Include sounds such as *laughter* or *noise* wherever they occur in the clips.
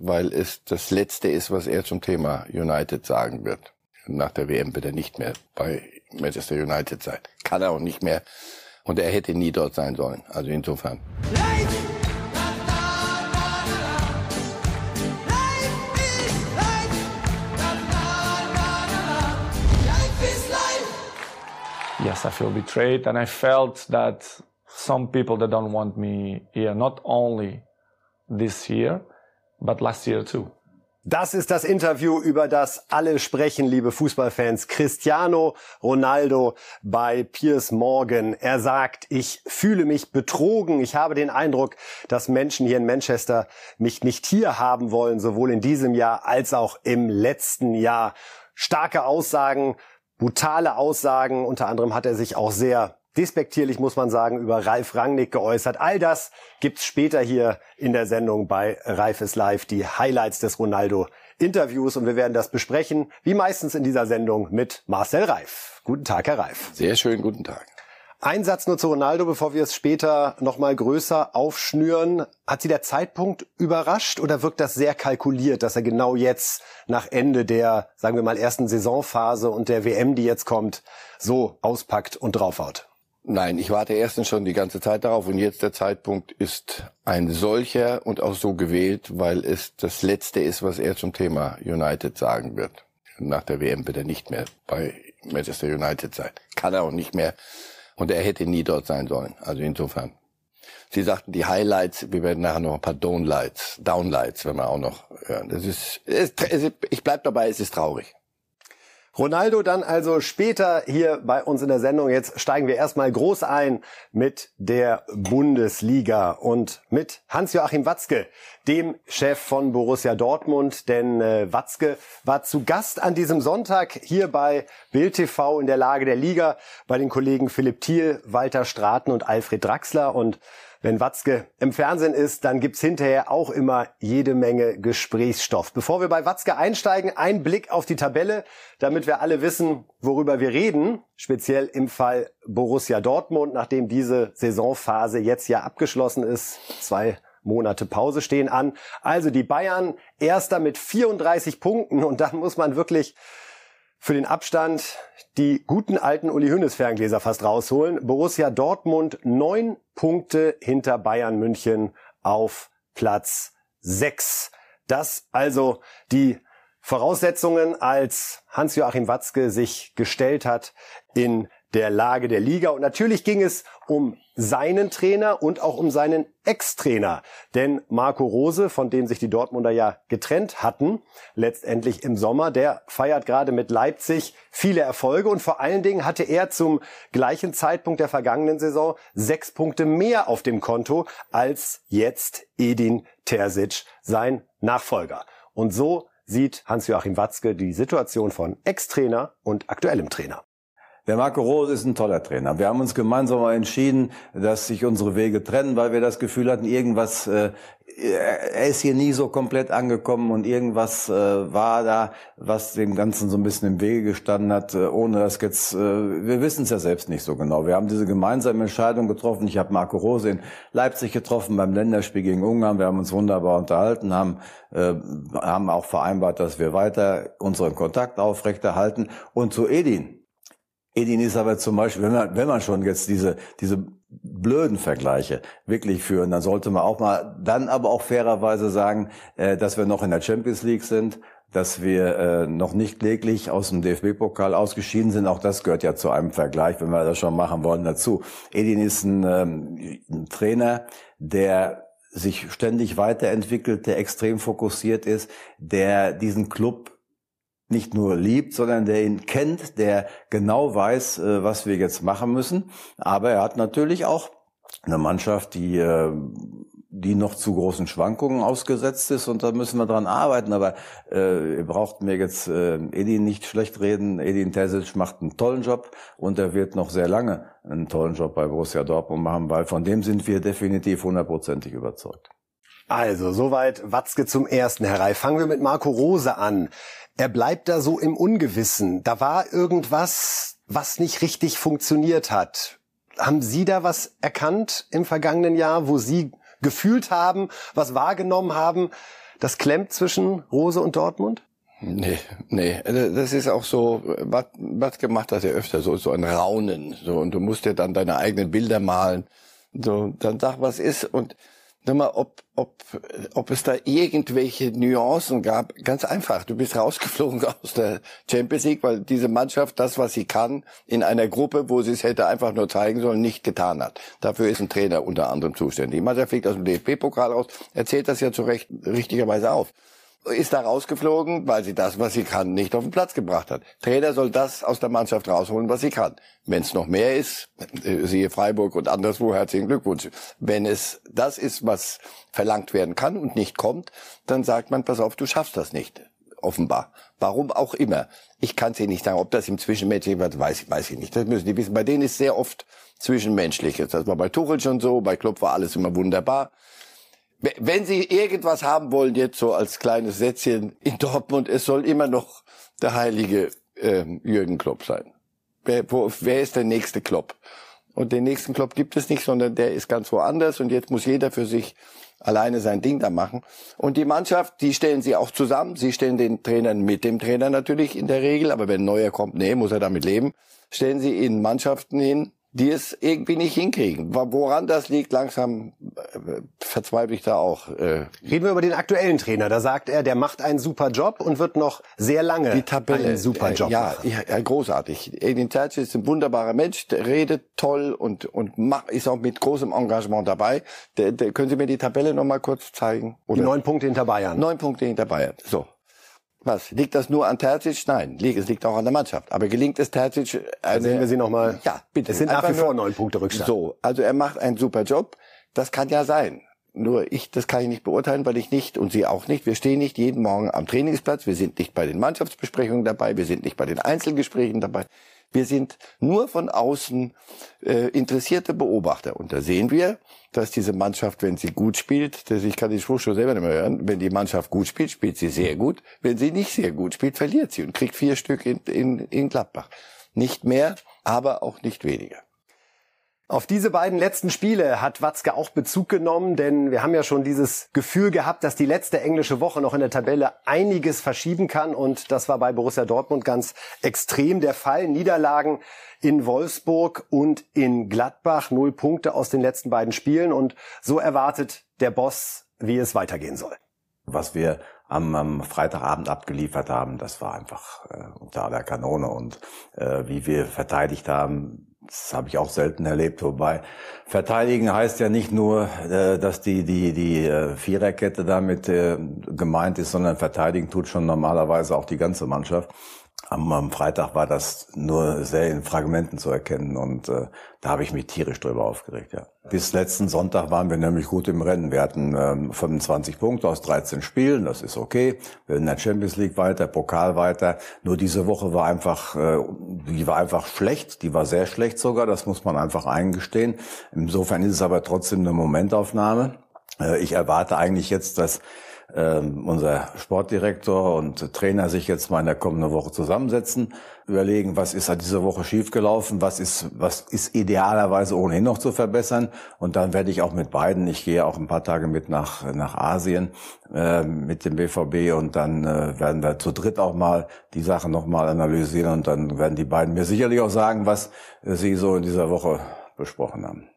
weil es das Letzte ist, was er zum Thema United sagen wird. Nach der WM wird er nicht mehr bei Manchester United sein. Kann er auch nicht mehr. Und er hätte nie dort sein sollen. Also insofern. Yes, I feel betrayed and I felt that some people that don't want me here, not only this year, but last year too. Das ist das Interview, über das alle sprechen, liebe Fußballfans. Cristiano Ronaldo bei Piers Morgan. Er sagt, ich fühle mich betrogen. Ich habe den Eindruck, dass Menschen hier in Manchester mich nicht hier haben wollen, sowohl in diesem Jahr als auch im letzten Jahr. Starke Aussagen, brutale Aussagen. Unter anderem hat er sich auch sehr despektierlich, muss man sagen, über Ralf Rangnick geäußert. All das gibt's später hier in der Sendung bei Ralf ist live, die Highlights des Ronaldo-Interviews. Und wir werden das besprechen, wie meistens in dieser Sendung, mit Marcel Reif. Guten Tag, Herr Reif. Sehr schön, guten Tag. Ein Satz nur zu Ronaldo, bevor wir es später nochmal größer aufschnüren. Hat Sie der Zeitpunkt überrascht oder wirkt das sehr kalkuliert, dass er genau jetzt nach Ende der, sagen wir mal, ersten Saisonphase und der WM, die jetzt kommt, so auspackt und draufhaut? Nein, ich warte erstens schon die ganze Zeit darauf und jetzt der Zeitpunkt ist ein solcher und auch so gewählt, weil es das Letzte ist, was er zum Thema United sagen wird. Nach der WM wird er nicht mehr bei Manchester United sein. Kann er auch nicht mehr. Und er hätte nie dort sein sollen. Also insofern. Sie sagten die Highlights, wir werden nachher noch ein paar Downlights, Downlights, wenn wir auch noch hören. Das ist, ich bleib dabei, es ist traurig. Ronaldo dann also später hier bei uns in der Sendung. Jetzt steigen wir erstmal groß ein mit der Bundesliga und mit Hans-Joachim Watzke, dem Chef von Borussia Dortmund. Denn äh, Watzke war zu Gast an diesem Sonntag hier bei Bild TV in der Lage der Liga bei den Kollegen Philipp Thiel, Walter Straten und Alfred Draxler und wenn Watzke im Fernsehen ist, dann gibt's hinterher auch immer jede Menge Gesprächsstoff. Bevor wir bei Watzke einsteigen, ein Blick auf die Tabelle, damit wir alle wissen, worüber wir reden. Speziell im Fall Borussia Dortmund, nachdem diese Saisonphase jetzt ja abgeschlossen ist. Zwei Monate Pause stehen an. Also die Bayern erster mit 34 Punkten und dann muss man wirklich für den Abstand die guten alten Uli Hünnes Ferngläser fast rausholen. Borussia Dortmund neun Punkte hinter Bayern München auf Platz sechs. Das also die Voraussetzungen, als Hans-Joachim Watzke sich gestellt hat in der Lage der Liga. Und natürlich ging es um seinen Trainer und auch um seinen Ex-Trainer. Denn Marco Rose, von dem sich die Dortmunder ja getrennt hatten, letztendlich im Sommer, der feiert gerade mit Leipzig viele Erfolge und vor allen Dingen hatte er zum gleichen Zeitpunkt der vergangenen Saison sechs Punkte mehr auf dem Konto als jetzt Edin Terzic, sein Nachfolger. Und so sieht Hans-Joachim Watzke die Situation von Ex-Trainer und aktuellem Trainer. Der Marco Rose ist ein toller Trainer. Wir haben uns gemeinsam entschieden, dass sich unsere Wege trennen, weil wir das Gefühl hatten, irgendwas, äh, er ist hier nie so komplett angekommen und irgendwas äh, war da, was dem Ganzen so ein bisschen im Wege gestanden hat, äh, ohne dass jetzt, äh, wir wissen es ja selbst nicht so genau. Wir haben diese gemeinsame Entscheidung getroffen. Ich habe Marco Rose in Leipzig getroffen beim Länderspiel gegen Ungarn. Wir haben uns wunderbar unterhalten, haben, äh, haben auch vereinbart, dass wir weiter unseren Kontakt aufrechterhalten. Und zu Edin, Edin ist aber zum Beispiel, wenn man, wenn man schon jetzt diese, diese blöden Vergleiche wirklich führen, dann sollte man auch mal, dann aber auch fairerweise sagen, äh, dass wir noch in der Champions League sind, dass wir äh, noch nicht kläglich aus dem DFB-Pokal ausgeschieden sind. Auch das gehört ja zu einem Vergleich, wenn wir das schon machen wollen, dazu. Edin ist ein, ähm, ein Trainer, der sich ständig weiterentwickelt, der extrem fokussiert ist, der diesen Club nicht nur liebt, sondern der ihn kennt, der genau weiß, äh, was wir jetzt machen müssen. Aber er hat natürlich auch eine Mannschaft, die äh, die noch zu großen Schwankungen ausgesetzt ist und da müssen wir dran arbeiten. Aber äh, ihr braucht mir jetzt äh, Edin nicht schlecht reden. Edin Terzic macht einen tollen Job und er wird noch sehr lange einen tollen Job bei Borussia Dortmund machen, weil von dem sind wir definitiv hundertprozentig überzeugt. Also, soweit Watzke zum ersten herein. Fangen wir mit Marco Rose an er bleibt da so im Ungewissen. Da war irgendwas, was nicht richtig funktioniert hat. Haben Sie da was erkannt im vergangenen Jahr, wo Sie gefühlt haben, was wahrgenommen haben, das klemmt zwischen Rose und Dortmund? Nee, nee, das ist auch so, was, was gemacht das ja öfter, so, so ein Raunen, so, und du musst dir dann deine eigenen Bilder malen, so, dann sag, was ist, und sag mal, ob, ob, ob es da irgendwelche Nuancen gab, ganz einfach, du bist rausgeflogen *laughs* aus der Champions League, weil diese Mannschaft das, was sie kann, in einer Gruppe, wo sie es hätte einfach nur zeigen sollen, nicht getan hat. Dafür ist ein Trainer unter anderem zuständig. Die Mannschaft fliegt aus dem DFB-Pokal raus, erzählt das ja zu Recht richtigerweise auf ist da rausgeflogen, weil sie das, was sie kann, nicht auf den Platz gebracht hat. Trainer soll das aus der Mannschaft rausholen, was sie kann. Wenn es noch mehr ist, äh, siehe Freiburg und anderswo, herzlichen Glückwunsch. Wenn es das ist, was verlangt werden kann und nicht kommt, dann sagt man, pass auf, du schaffst das nicht. Offenbar. Warum auch immer. Ich kann es Ihnen nicht sagen, ob das im Zwischenmenschlichen wird, weiß, weiß ich nicht. Das müssen die wissen. Bei denen ist sehr oft Zwischenmenschliches. Das war bei Tuchel schon so, bei Klopp war alles immer wunderbar. Wenn Sie irgendwas haben wollen, jetzt so als kleines Sätzchen in Dortmund, es soll immer noch der heilige äh, Jürgen Klopp sein. Wer, wo, wer ist der nächste Klopp? Und den nächsten Klopp gibt es nicht, sondern der ist ganz woanders und jetzt muss jeder für sich alleine sein Ding da machen. Und die Mannschaft, die stellen sie auch zusammen. Sie stellen den Trainern mit dem Trainer natürlich in der Regel, aber wenn ein neuer kommt, nee, muss er damit leben, stellen sie in Mannschaften hin, die es irgendwie nicht hinkriegen. Woran das liegt, langsam äh, verzweifle ich da auch. Äh. Reden wir über den aktuellen Trainer. Da sagt er, der macht einen super Job und wird noch sehr lange die Tabelle, einen super Job ja, machen. Ja, großartig. Edin Terzic ist ein wunderbarer Mensch, der redet toll und, und macht, ist auch mit großem Engagement dabei. Der, der, können Sie mir die Tabelle noch mal kurz zeigen? Oder? Die neun Punkte hinter Bayern. Neun Punkte hinter Bayern. So. Was? Liegt das nur an Terzic? Nein, es liegt auch an der Mannschaft. Aber gelingt es Terzic? Eine, sehen wir sie nochmal. Ja, bitte. Es sind nach wie vor neun Punkte Rückstand. So, also er macht einen super Job. Das kann ja sein. Nur ich, das kann ich nicht beurteilen, weil ich nicht und Sie auch nicht. Wir stehen nicht jeden Morgen am Trainingsplatz. Wir sind nicht bei den Mannschaftsbesprechungen dabei. Wir sind nicht bei den Einzelgesprächen dabei. Wir sind nur von außen äh, interessierte Beobachter. Und da sehen wir, dass diese Mannschaft, wenn sie gut spielt, dass ich kann den Spruch schon selber nicht mehr hören, wenn die Mannschaft gut spielt, spielt sie sehr gut. Wenn sie nicht sehr gut spielt, verliert sie und kriegt vier Stück in, in, in Gladbach. Nicht mehr, aber auch nicht weniger. Auf diese beiden letzten Spiele hat Watzke auch Bezug genommen, denn wir haben ja schon dieses Gefühl gehabt, dass die letzte englische Woche noch in der Tabelle einiges verschieben kann und das war bei Borussia Dortmund ganz extrem der Fall. Niederlagen in Wolfsburg und in Gladbach, null Punkte aus den letzten beiden Spielen und so erwartet der Boss, wie es weitergehen soll. Was wir am, Freitagabend abgeliefert haben, das war einfach äh, unter aller Kanone und äh, wie wir verteidigt haben, das habe ich auch selten erlebt. Wobei verteidigen heißt ja nicht nur, äh, dass die die die äh, Viererkette damit äh, gemeint ist, sondern verteidigen tut schon normalerweise auch die ganze Mannschaft. Am, am Freitag war das nur sehr in Fragmenten zu erkennen und äh, da habe ich mich tierisch drüber aufgeregt. Ja. Bis letzten Sonntag waren wir nämlich gut im Rennen. Wir hatten ähm, 25 Punkte aus 13 Spielen, das ist okay. Wir sind in der Champions League weiter, Pokal weiter. Nur diese Woche war einfach, äh, die war einfach schlecht, die war sehr schlecht sogar, das muss man einfach eingestehen. Insofern ist es aber trotzdem eine Momentaufnahme. Äh, ich erwarte eigentlich jetzt, dass ähm, unser Sportdirektor und Trainer sich jetzt mal in der kommenden Woche zusammensetzen, überlegen, was ist halt diese Woche schiefgelaufen, was ist, was ist idealerweise ohnehin noch zu verbessern. Und dann werde ich auch mit beiden, ich gehe auch ein paar Tage mit nach, nach Asien äh, mit dem BVB und dann äh, werden wir zu dritt auch mal die Sachen nochmal analysieren und dann werden die beiden mir sicherlich auch sagen, was sie so in dieser Woche besprochen haben.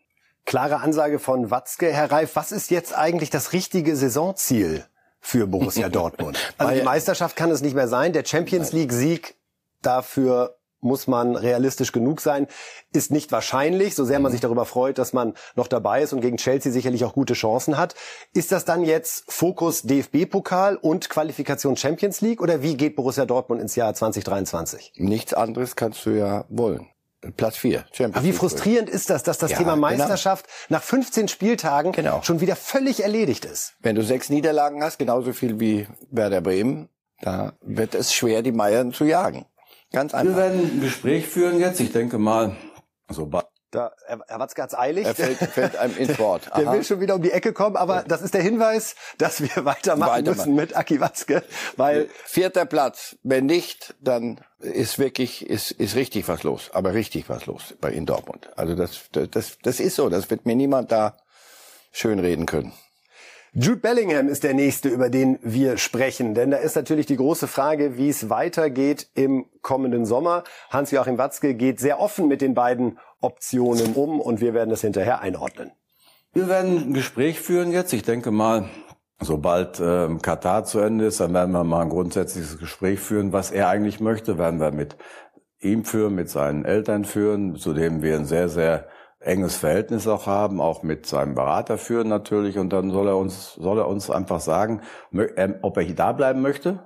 Klare Ansage von Watzke. Herr Reif, was ist jetzt eigentlich das richtige Saisonziel für Borussia Dortmund. *laughs* Also die Meisterschaft kann es nicht mehr sein. Der Champions League Sieg dafür muss man realistisch genug sein, ist nicht wahrscheinlich, so sehr man sich darüber freut, dass man noch dabei ist und gegen Chelsea sicherlich auch gute Chancen hat. Ist das dann jetzt Fokus DFB-Pokal und Qualifikation Champions League oder wie geht Borussia Dortmund ins Jahr 2023? Nichts anderes kannst du ja wollen. Platz 4. Aber wie frustrierend ist das, dass das ja, Thema genau. Meisterschaft genau. nach 15 Spieltagen genau. schon wieder völlig erledigt ist? Wenn du sechs Niederlagen hast, genauso viel wie Werder Bremen, da wird es schwer, die Meiern zu jagen. Ganz einfach. Wir werden ein Gespräch führen jetzt. Ich denke mal, so da, Herr Watzke hat's eilig. Er fällt, fällt einem ins Wort. Der will schon wieder um die Ecke kommen, aber ja. das ist der Hinweis, dass wir weitermachen, weitermachen. müssen mit Aki Watzke, weil vierter Platz. Wenn nicht, dann ist wirklich ist ist richtig was los, aber richtig was los bei in Dortmund. Also das das das ist so. Das wird mir niemand da schön reden können. Jude Bellingham ist der nächste, über den wir sprechen, denn da ist natürlich die große Frage, wie es weitergeht im kommenden Sommer. Hans-Joachim Watzke geht sehr offen mit den beiden Optionen um und wir werden das hinterher einordnen. Wir werden ein Gespräch führen jetzt. Ich denke mal, sobald äh, Katar zu Ende ist, dann werden wir mal ein grundsätzliches Gespräch führen, was er eigentlich möchte, werden wir mit ihm führen, mit seinen Eltern führen, zu dem wir ein sehr, sehr enges Verhältnis auch haben, auch mit seinem Berater führen natürlich. Und dann soll er uns, soll er uns einfach sagen, ähm, ob er hier da bleiben möchte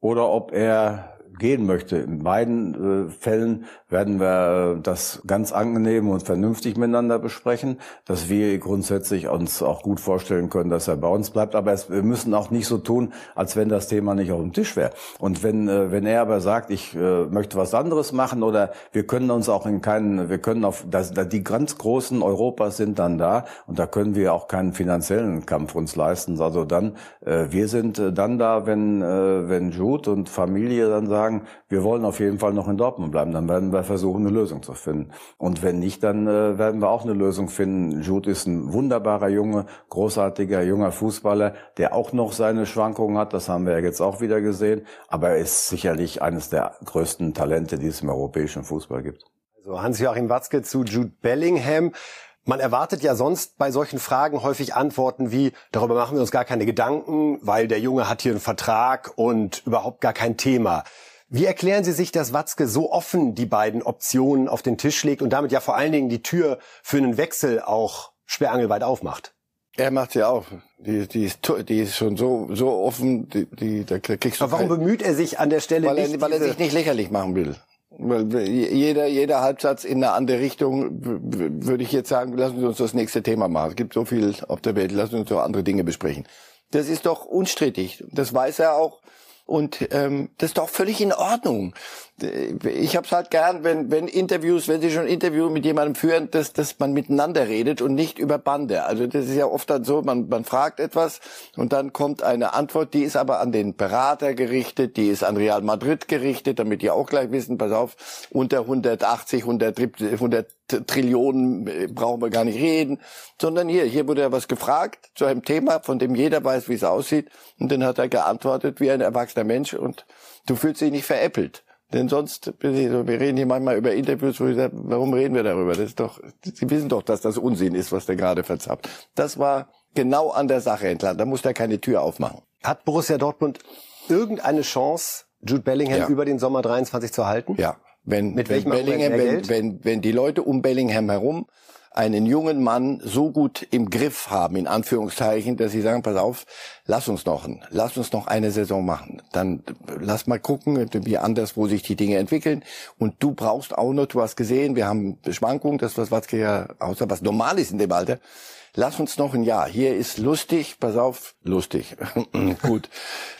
oder ob er gehen möchte. In beiden äh, Fällen werden wir das ganz angenehm und vernünftig miteinander besprechen, dass wir grundsätzlich uns auch gut vorstellen können, dass er bei uns bleibt. Aber es, wir müssen auch nicht so tun, als wenn das Thema nicht auf dem Tisch wäre. Und wenn, äh, wenn er aber sagt, ich äh, möchte was anderes machen oder wir können uns auch in keinen, wir können auf, das, die ganz großen Europas sind dann da und da können wir auch keinen finanziellen Kampf uns leisten. Also dann, äh, wir sind äh, dann da, wenn, äh, wenn Jude und Familie dann sagen, sagen, wir wollen auf jeden Fall noch in Dortmund bleiben, dann werden wir versuchen, eine Lösung zu finden. Und wenn nicht, dann äh, werden wir auch eine Lösung finden. Jude ist ein wunderbarer Junge, großartiger junger Fußballer, der auch noch seine Schwankungen hat. Das haben wir ja jetzt auch wieder gesehen. Aber er ist sicherlich eines der größten Talente, die es im europäischen Fußball gibt. Also Hans-Joachim Watzke zu Jude Bellingham. Man erwartet ja sonst bei solchen Fragen häufig Antworten wie, darüber machen wir uns gar keine Gedanken, weil der Junge hat hier einen Vertrag und überhaupt gar kein Thema. Wie erklären Sie sich, dass Watzke so offen die beiden Optionen auf den Tisch legt und damit ja vor allen Dingen die Tür für einen Wechsel auch sperrangelweit aufmacht? Er macht sie auf. Die, die, ist, die ist schon so, so offen, die, die, da kriegst du. Aber warum bemüht er sich an der Stelle weil nicht? Er, weil er sich nicht lächerlich machen will. Weil jeder, jeder Halbsatz in eine andere Richtung würde ich jetzt sagen, lassen Sie uns das nächste Thema machen. Es gibt so viel auf der Welt, lassen Sie uns doch andere Dinge besprechen. Das ist doch unstrittig. Das weiß er auch. Und ähm, das ist doch völlig in Ordnung. Ich habe es halt gern, wenn, wenn Interviews, wenn Sie schon Interview mit jemandem führen, dass, dass man miteinander redet und nicht über Bande. Also das ist ja oft dann so, man, man fragt etwas und dann kommt eine Antwort, die ist aber an den Berater gerichtet, die ist an Real Madrid gerichtet, damit die auch gleich wissen, pass auf, unter 180, 100, 100 Trillionen äh, brauchen wir gar nicht reden, sondern hier, hier wurde ja was gefragt zu einem Thema, von dem jeder weiß, wie es aussieht und dann hat er geantwortet wie ein erwachsener Mensch und du fühlst dich nicht veräppelt. Denn sonst, wir reden hier manchmal über Interviews, wo ich sage, warum reden wir darüber? Das ist doch, Sie wissen doch, dass das Unsinn ist, was der gerade verzapft. Das war genau an der Sache entlang. Da muss der keine Tür aufmachen. Hat Borussia Dortmund irgendeine Chance, Jude Bellingham ja. über den Sommer 23 zu halten? Ja. Wenn, Mit wenn Bellingham, wenn, wenn, wenn die Leute um Bellingham herum einen jungen Mann so gut im Griff haben, in Anführungszeichen, dass sie sagen, pass auf, lass uns noch, lass uns noch eine Saison machen. Dann lass mal gucken, wie anders, wo sich die Dinge entwickeln. Und du brauchst auch noch, du hast gesehen, wir haben Schwankungen, das was Watzke ja außer was normal ist in dem Alter. Lass uns noch ein Jahr. Hier ist lustig, pass auf, lustig. *laughs* Gut.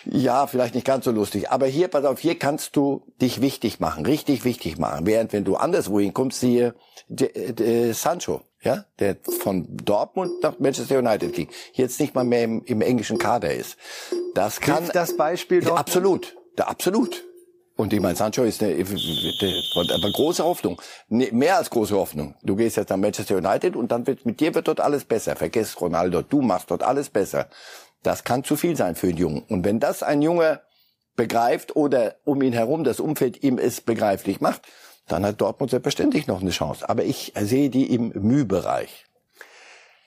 Ja, vielleicht nicht ganz so lustig. Aber hier, pass auf, hier kannst du dich wichtig machen, richtig wichtig machen. Während wenn du anderswo hinkommst, siehe de, Sancho, ja, der von Dortmund nach Manchester United ging, jetzt nicht mal mehr im, im englischen Kader ist. Das kann Hilft das Beispiel Dortmund? Absolut, da, absolut. Und ich meine, Sancho ist eine, eine, große Hoffnung, mehr als große Hoffnung. Du gehst jetzt nach Manchester United und dann wird mit dir wird dort alles besser. Vergiss Ronaldo, du machst dort alles besser. Das kann zu viel sein für einen Jungen. Und wenn das ein Junge begreift oder um ihn herum das Umfeld ihm es begreiflich macht, dann hat Dortmund selbstverständlich noch eine Chance. Aber ich sehe die im Mühbereich.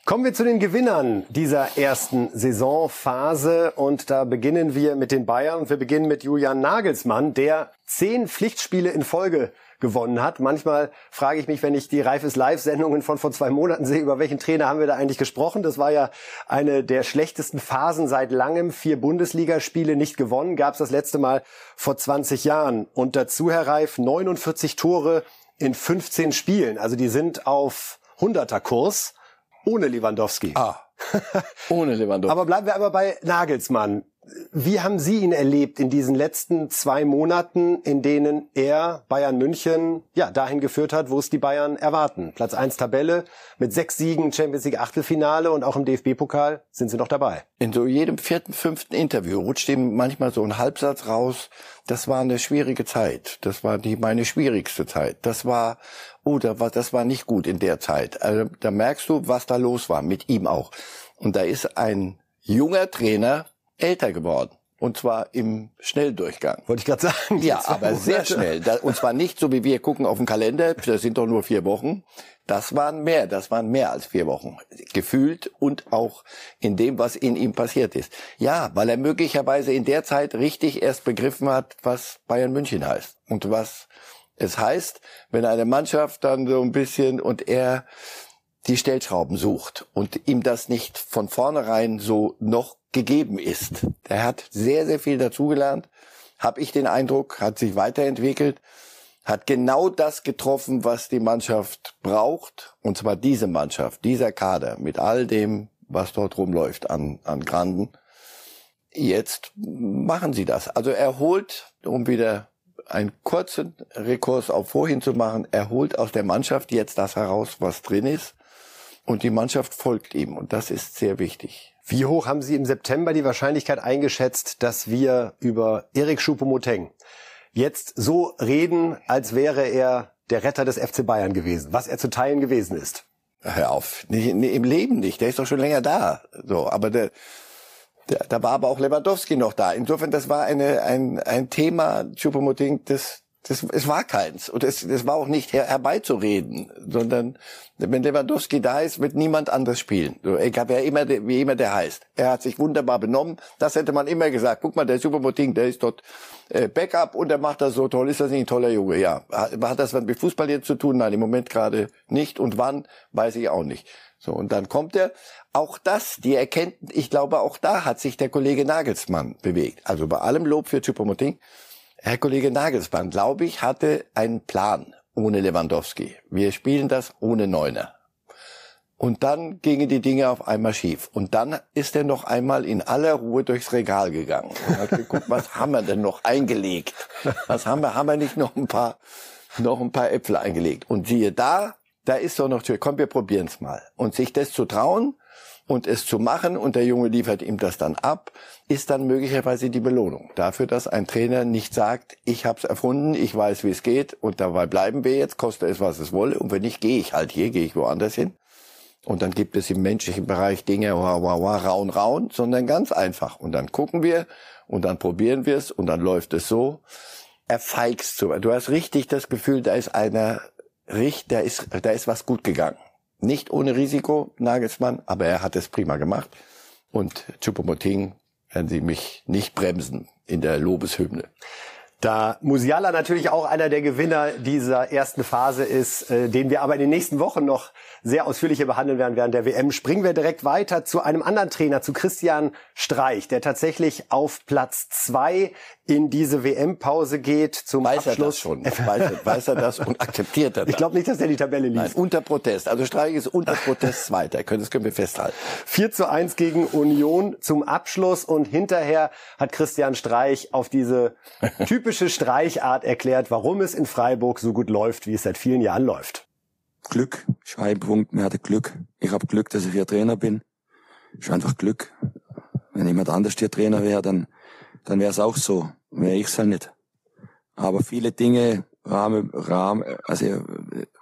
Kommen wir zu den Gewinnern dieser ersten Saisonphase und da beginnen wir mit den Bayern und wir beginnen mit Julian Nagelsmann, der zehn Pflichtspiele in Folge gewonnen hat. Manchmal frage ich mich, wenn ich die Reifes Live-Sendungen von vor zwei Monaten sehe, über welchen Trainer haben wir da eigentlich gesprochen? Das war ja eine der schlechtesten Phasen seit langem. Vier Bundesligaspiele nicht gewonnen, gab es das letzte Mal vor 20 Jahren. Und dazu, Herr Reif, 49 Tore in 15 Spielen. Also die sind auf 100er Kurs ohne Lewandowski. Ah, *laughs* ohne Lewandowski. Aber bleiben wir aber bei Nagelsmann. Wie haben Sie ihn erlebt in diesen letzten zwei Monaten, in denen er Bayern München ja dahin geführt hat, wo es die Bayern erwarten? Platz eins Tabelle mit sechs Siegen, Champions League Achtelfinale und auch im DFB-Pokal sind Sie noch dabei. In so jedem vierten, fünften Interview rutscht ihm manchmal so ein Halbsatz raus. Das war eine schwierige Zeit. Das war die meine schwierigste Zeit. Das war oh, das war, das war nicht gut in der Zeit. Also, da merkst du, was da los war mit ihm auch. Und da ist ein junger Trainer älter geworden. Und zwar im Schnelldurchgang. Wollte ich gerade sagen. Ja, aber sehr schnell. Und zwar nicht so wie wir gucken auf den Kalender, das sind doch nur vier Wochen. Das waren mehr, das waren mehr als vier Wochen. Gefühlt und auch in dem, was in ihm passiert ist. Ja, weil er möglicherweise in der Zeit richtig erst begriffen hat, was Bayern München heißt. Und was es heißt, wenn eine Mannschaft dann so ein bisschen und er die Stellschrauben sucht und ihm das nicht von vornherein so noch gegeben ist. Er hat sehr, sehr viel dazugelernt, habe ich den Eindruck, hat sich weiterentwickelt, hat genau das getroffen, was die Mannschaft braucht, und zwar diese Mannschaft, dieser Kader mit all dem, was dort rumläuft an, an Granden. Jetzt machen sie das. Also er holt, um wieder einen kurzen Rekurs auf vorhin zu machen, er holt aus der Mannschaft jetzt das heraus, was drin ist und die Mannschaft folgt ihm und das ist sehr wichtig. Wie hoch haben Sie im September die Wahrscheinlichkeit eingeschätzt, dass wir über Erik Schupomoteng jetzt so reden, als wäre er der Retter des FC Bayern gewesen, was er zu Teilen gewesen ist? Hör auf, nicht, im Leben nicht, der ist doch schon länger da. So, aber der, der, da war aber auch Lewandowski noch da. Insofern, das war eine, ein, ein Thema, Choupo-Moting, das das, es war keins. Und es, es war auch nicht her, herbeizureden, sondern wenn Lewandowski da ist, wird niemand anders spielen. So, egal wer immer, wie immer der heißt. Er hat sich wunderbar benommen. Das hätte man immer gesagt. Guck mal, der Supermoting, der ist dort äh, Backup und der macht das so toll. Ist das nicht ein toller Junge? Ja. Hat, hat das was mit Fußball jetzt zu tun? Nein, im Moment gerade nicht. Und wann, weiß ich auch nicht. So, und dann kommt er. Auch das, die Erkenntnis, ich glaube, auch da hat sich der Kollege Nagelsmann bewegt. Also bei allem Lob für Chupomoting Herr Kollege Nagelsmann, glaube ich, hatte einen Plan ohne Lewandowski. Wir spielen das ohne Neuner. Und dann gingen die Dinge auf einmal schief. Und dann ist er noch einmal in aller Ruhe durchs Regal gegangen und hat geguckt, was haben wir denn noch eingelegt? Was haben wir? Haben wir nicht noch ein paar, noch ein paar Äpfel eingelegt? Und siehe da, da ist doch noch Tür. Komm, wir probieren's mal. Und sich das zu trauen, und es zu machen und der Junge liefert ihm das dann ab, ist dann möglicherweise die Belohnung dafür, dass ein Trainer nicht sagt, ich habe es erfunden, ich weiß, wie es geht und dabei bleiben wir jetzt, koste es, was es wolle und wenn nicht, gehe ich halt hier, gehe ich woanders hin. Und dann gibt es im menschlichen Bereich Dinge, wow, wow, wow, raun, raun, sondern ganz einfach. Und dann gucken wir und dann probieren wir es und dann läuft es so. Er feigst zu. Du hast richtig das Gefühl, da ist einer, da ist, da ist was gut gegangen. Nicht ohne Risiko, Nagelsmann, aber er hat es prima gemacht. Und Chupomoting werden Sie mich nicht bremsen in der Lobeshymne. Da Musiala natürlich auch einer der Gewinner dieser ersten Phase ist, äh, den wir aber in den nächsten Wochen noch sehr ausführlicher behandeln werden während der WM, springen wir direkt weiter zu einem anderen Trainer, zu Christian Streich, der tatsächlich auf Platz zwei in diese WM-Pause geht zum weiß Abschluss. Er das schon. Weiß, weiß er das und akzeptiert er *laughs* das? Ich glaube nicht, dass er die Tabelle liest. Nein, unter Protest. Also Streich ist unter Protest Zweiter. Das können wir festhalten. 4 zu 1 gegen Union zum Abschluss und hinterher hat Christian Streich auf diese *laughs* typische Streichart erklärt, warum es in Freiburg so gut läuft, wie es seit vielen Jahren läuft. Glück, Scheibenpunkt, mir hatte Glück. Ich habe Glück, dass ich hier Trainer bin. Ist einfach Glück. Wenn jemand anders hier Trainer wäre, dann, dann wäre es auch so. Wäre ich es halt nicht. Aber viele Dinge, Rahmen, Rahmen, also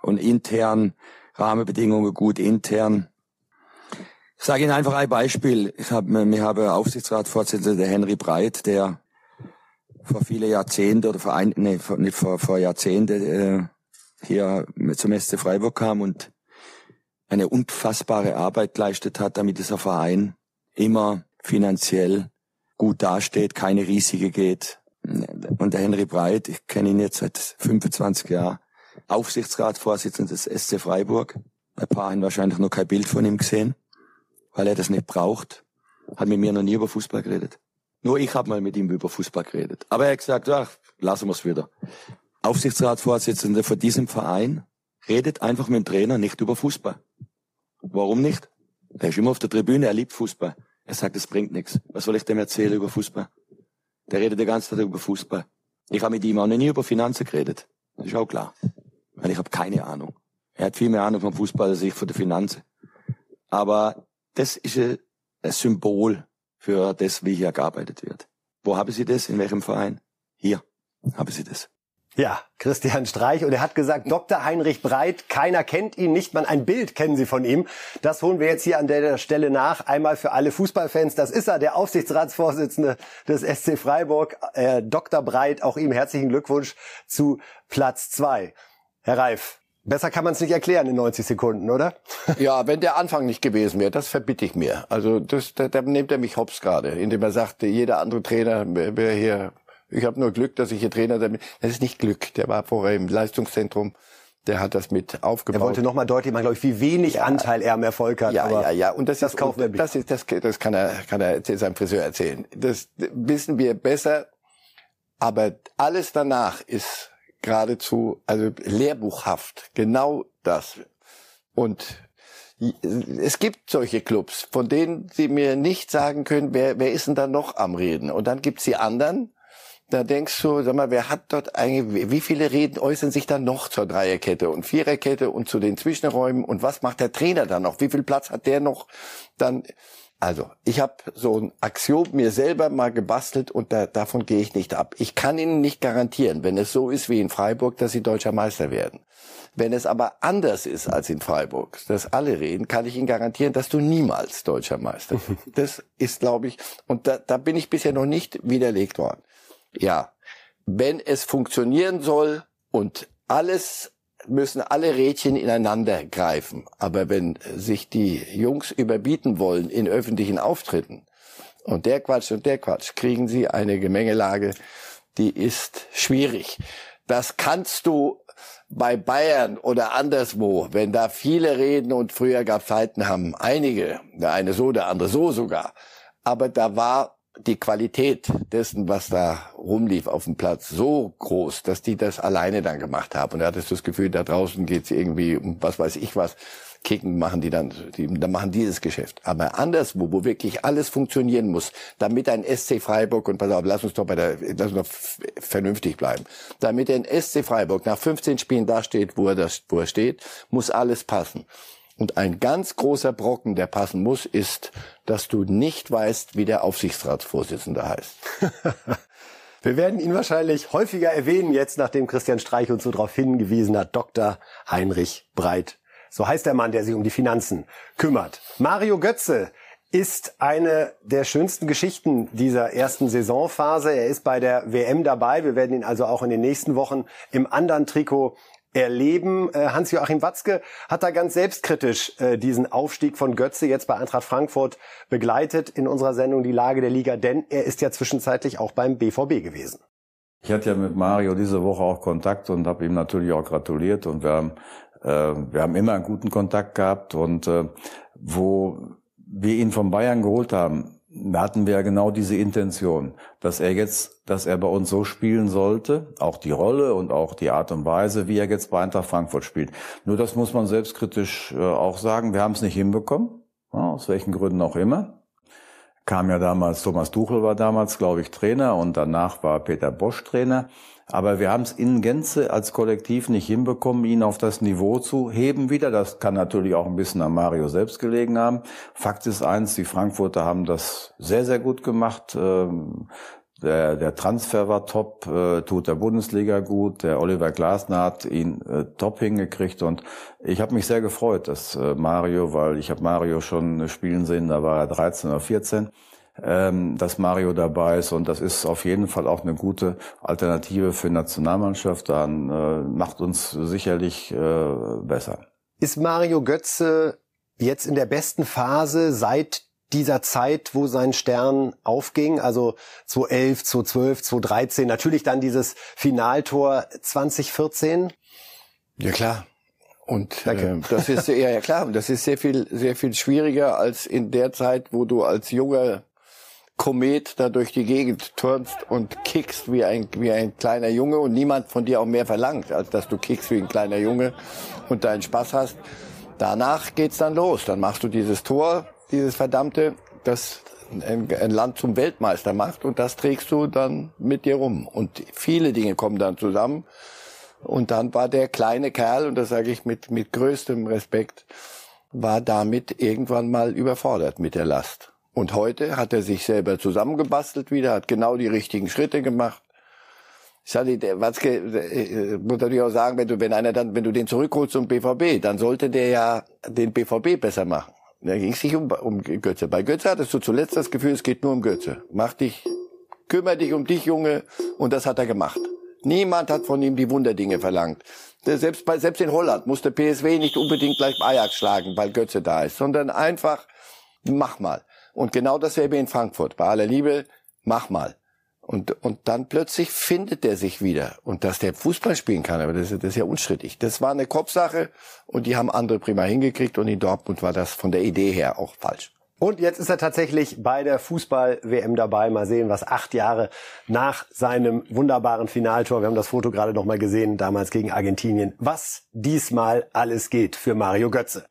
und intern Rahmenbedingungen gut intern. Ich sage Ihnen einfach ein Beispiel. Ich habe, wir haben Aufsichtsratsvorsitzender der Henry Breit, der vor viele Jahrzehnte oder vor ein, nee, vor, nicht vor, vor Jahrzehnte äh, hier zum SC Freiburg kam und eine unfassbare Arbeit geleistet hat, damit dieser Verein immer finanziell gut dasteht, keine Risiken geht. Und der Henry Breit, ich kenne ihn jetzt seit 25 Jahren, Aufsichtsratsvorsitzender des SC Freiburg. Ein paar haben wahrscheinlich noch kein Bild von ihm gesehen, weil er das nicht braucht. Hat mit mir noch nie über Fußball geredet. Nur ich habe mal mit ihm über Fußball geredet. Aber er hat gesagt, ach, lassen wir es wieder. Aufsichtsratsvorsitzender von diesem Verein redet einfach mit dem Trainer nicht über Fußball. Warum nicht? Er ist immer auf der Tribüne, er liebt Fußball. Er sagt, es bringt nichts. Was soll ich dem erzählen über Fußball? Der redet die ganze Zeit über Fußball. Ich habe mit ihm auch noch nie über Finanzen geredet. Das ist auch klar. Weil ich habe keine Ahnung. Er hat viel mehr Ahnung vom Fußball als ich von der Finanzen. Aber das ist ein Symbol für das, wie hier gearbeitet wird. Wo haben Sie das? In welchem Verein? Hier haben Sie das. Ja, Christian Streich. Und er hat gesagt, Dr. Heinrich Breit, keiner kennt ihn, nicht mal ein Bild kennen Sie von ihm. Das holen wir jetzt hier an der Stelle nach. Einmal für alle Fußballfans. Das ist er, der Aufsichtsratsvorsitzende des SC Freiburg, äh, Dr. Breit. Auch ihm herzlichen Glückwunsch zu Platz zwei. Herr Reif, Besser kann man es nicht erklären in 90 Sekunden, oder? *laughs* Ja, wenn der Anfang nicht gewesen wäre, das verbitte ich mir. Also das, da, da nimmt er mich hops gerade, indem er sagte, jeder andere Trainer wäre hier ich habe nur Glück, dass ich hier Trainer bin. Das ist nicht Glück. Der war vorher im Leistungszentrum. Der hat das mit aufgebaut. Er wollte nochmal deutlich machen, glaube ich, wie wenig ja, Anteil er am Erfolg hat. Ja, ja, ja. Und das, das ist, kaufen wir das ist, das, das kann er, kann er seinem Friseur erzählen. Das wissen wir besser. Aber alles danach ist geradezu, also lehrbuchhaft. Genau das. Und es gibt solche Clubs, von denen Sie mir nicht sagen können, wer, wer ist denn da noch am Reden? Und dann gibt's die anderen, da denkst du, sag mal, wer hat dort eigentlich, wie viele Reden äußern sich dann noch zur Dreierkette und Viererkette und zu den Zwischenräumen und was macht der Trainer dann noch? Wie viel Platz hat der noch dann? Also, ich habe so ein Axiom mir selber mal gebastelt und da, davon gehe ich nicht ab. Ich kann Ihnen nicht garantieren, wenn es so ist wie in Freiburg, dass Sie deutscher Meister werden. Wenn es aber anders ist als in Freiburg, dass alle reden, kann ich Ihnen garantieren, dass du niemals deutscher Meister wirst. *laughs* Das ist, glaube ich, und da, da bin ich bisher noch nicht widerlegt worden ja, wenn es funktionieren soll und alles müssen alle Rädchen ineinander greifen. Aber wenn sich die Jungs überbieten wollen in öffentlichen Auftritten und der Quatsch und der Quatsch, kriegen sie eine Gemengelage, die ist schwierig. Das kannst du bei Bayern oder anderswo, wenn da viele reden und früher gab Zeiten, haben einige, der eine so, der andere so sogar. Aber da war die Qualität dessen, was da rumlief auf dem Platz, so groß, dass die das alleine dann gemacht haben. Und da hattest du das Gefühl, da draußen geht's irgendwie um was weiß ich was. Kicken machen die dann, die, dann machen dieses Geschäft. Aber anderswo, wo wirklich alles funktionieren muss, damit ein SC Freiburg, und pass auf, lass uns doch bei der, lass uns doch vernünftig bleiben, damit ein SC Freiburg nach 15 Spielen da steht, wo er, das, wo er steht, muss alles passen. Und ein ganz großer Brocken, der passen muss, ist, dass du nicht weißt, wie der Aufsichtsratsvorsitzende heißt. *laughs* Wir werden ihn wahrscheinlich häufiger erwähnen, jetzt nachdem Christian Streich uns so darauf hingewiesen hat, Dr. Heinrich Breit. So heißt der Mann, der sich um die Finanzen kümmert. Mario Götze ist eine der schönsten Geschichten dieser ersten Saisonphase. Er ist bei der WM dabei. Wir werden ihn also auch in den nächsten Wochen im anderen Trikot erleben. Äh, Hans-Joachim Watzke hat da ganz selbstkritisch äh, diesen Aufstieg von Götze jetzt bei Eintracht Frankfurt begleitet in unserer Sendung Die Lage der Liga, denn er ist ja zwischenzeitlich auch beim BVB gewesen. Ich hatte ja mit Mario diese Woche auch Kontakt und habe ihm natürlich auch gratuliert und wir haben, äh, wir haben immer einen guten Kontakt gehabt und äh, wo wir ihn von Bayern geholt haben, da hatten wir ja genau diese Intention, dass er jetzt, dass er bei uns so spielen sollte, auch die Rolle und auch die Art und Weise, wie er jetzt bei Eintracht Frankfurt spielt. Nur das muss man selbstkritisch äh, auch sagen, wir haben es nicht hinbekommen, aus welchen Gründen auch immer. Kam ja damals, Thomas Tuchel war damals, glaube ich, Trainer und danach war Peter Bosch Trainer. Aber wir haben es in Gänze als Kollektiv nicht hinbekommen, ihn auf das Niveau zu heben wieder. Das kann natürlich auch ein bisschen an Mario selbst gelegen haben. Fakt ist eins, die Frankfurter haben das sehr, sehr gut gemacht. Ähm, der, der Transfer war top, äh, tut der Bundesliga gut. Der Oliver Glasner hat ihn äh, top hingekriegt und ich habe mich sehr gefreut, dass äh, Mario, weil ich habe Mario schon spielen sehen, da war er 13 oder 14 ähm, dass Mario dabei ist und das ist auf jeden Fall auch eine gute Alternative für Nationalmannschaft. Dann äh, macht uns sicherlich äh, besser. Ist Mario Götze jetzt in der besten Phase seit dieser Zeit, wo sein Stern aufging, also 2011, 2012, 2013, natürlich dann dieses Finaltor 2014? Ja klar. Und äh, das ist ja, ja klar, das ist sehr viel sehr viel schwieriger als in der Zeit, wo du als junger Komet da durch die Gegend turnst und kickst wie ein, wie ein kleiner Junge und niemand von dir auch mehr verlangt, als dass du kickst wie ein kleiner Junge und deinen Spaß hast. Danach geht's dann los. Dann machst du dieses Tor, dieses verdammte, das ein, ein Land zum Weltmeister macht und das trägst du dann mit dir rum. Und viele Dinge kommen dann zusammen. Und dann war der kleine Kerl, und das sage ich mit, mit größtem Respekt, war damit irgendwann mal überfordert mit der Last. Und heute hat er sich selber zusammengebastelt wieder, hat genau die richtigen Schritte gemacht. Ich sage, der Watzke, äh, muss natürlich auch sagen, wenn du, wenn einer dann, wenn du den zurückholst zum BVB, dann sollte der ja den BVB besser machen. Da ging es nicht um, um Götze. Bei Götze hattest du zuletzt das Gefühl, es geht nur um Götze. Mach dich, kümmere dich um dich, Junge. Und das hat er gemacht. Niemand hat von ihm die Wunderdinge verlangt. Selbst, bei, selbst in Holland musste PSW nicht unbedingt gleich Ajax schlagen, weil Götze da ist, sondern einfach, mach mal. Und genau dasselbe in Frankfurt. Bei aller Liebe, mach mal. Und, und dann plötzlich findet er sich wieder. Und dass der Fußball spielen kann, aber das, das ist ja unstrittig. Das war eine Kopfsache und die haben andere prima hingekriegt und in Dortmund war das von der Idee her auch falsch. Und jetzt ist er tatsächlich bei der Fußball-WM dabei. Mal sehen, was acht Jahre nach seinem wunderbaren Finaltor, wir haben das Foto gerade noch mal gesehen, damals gegen Argentinien, was diesmal alles geht für Mario Götze.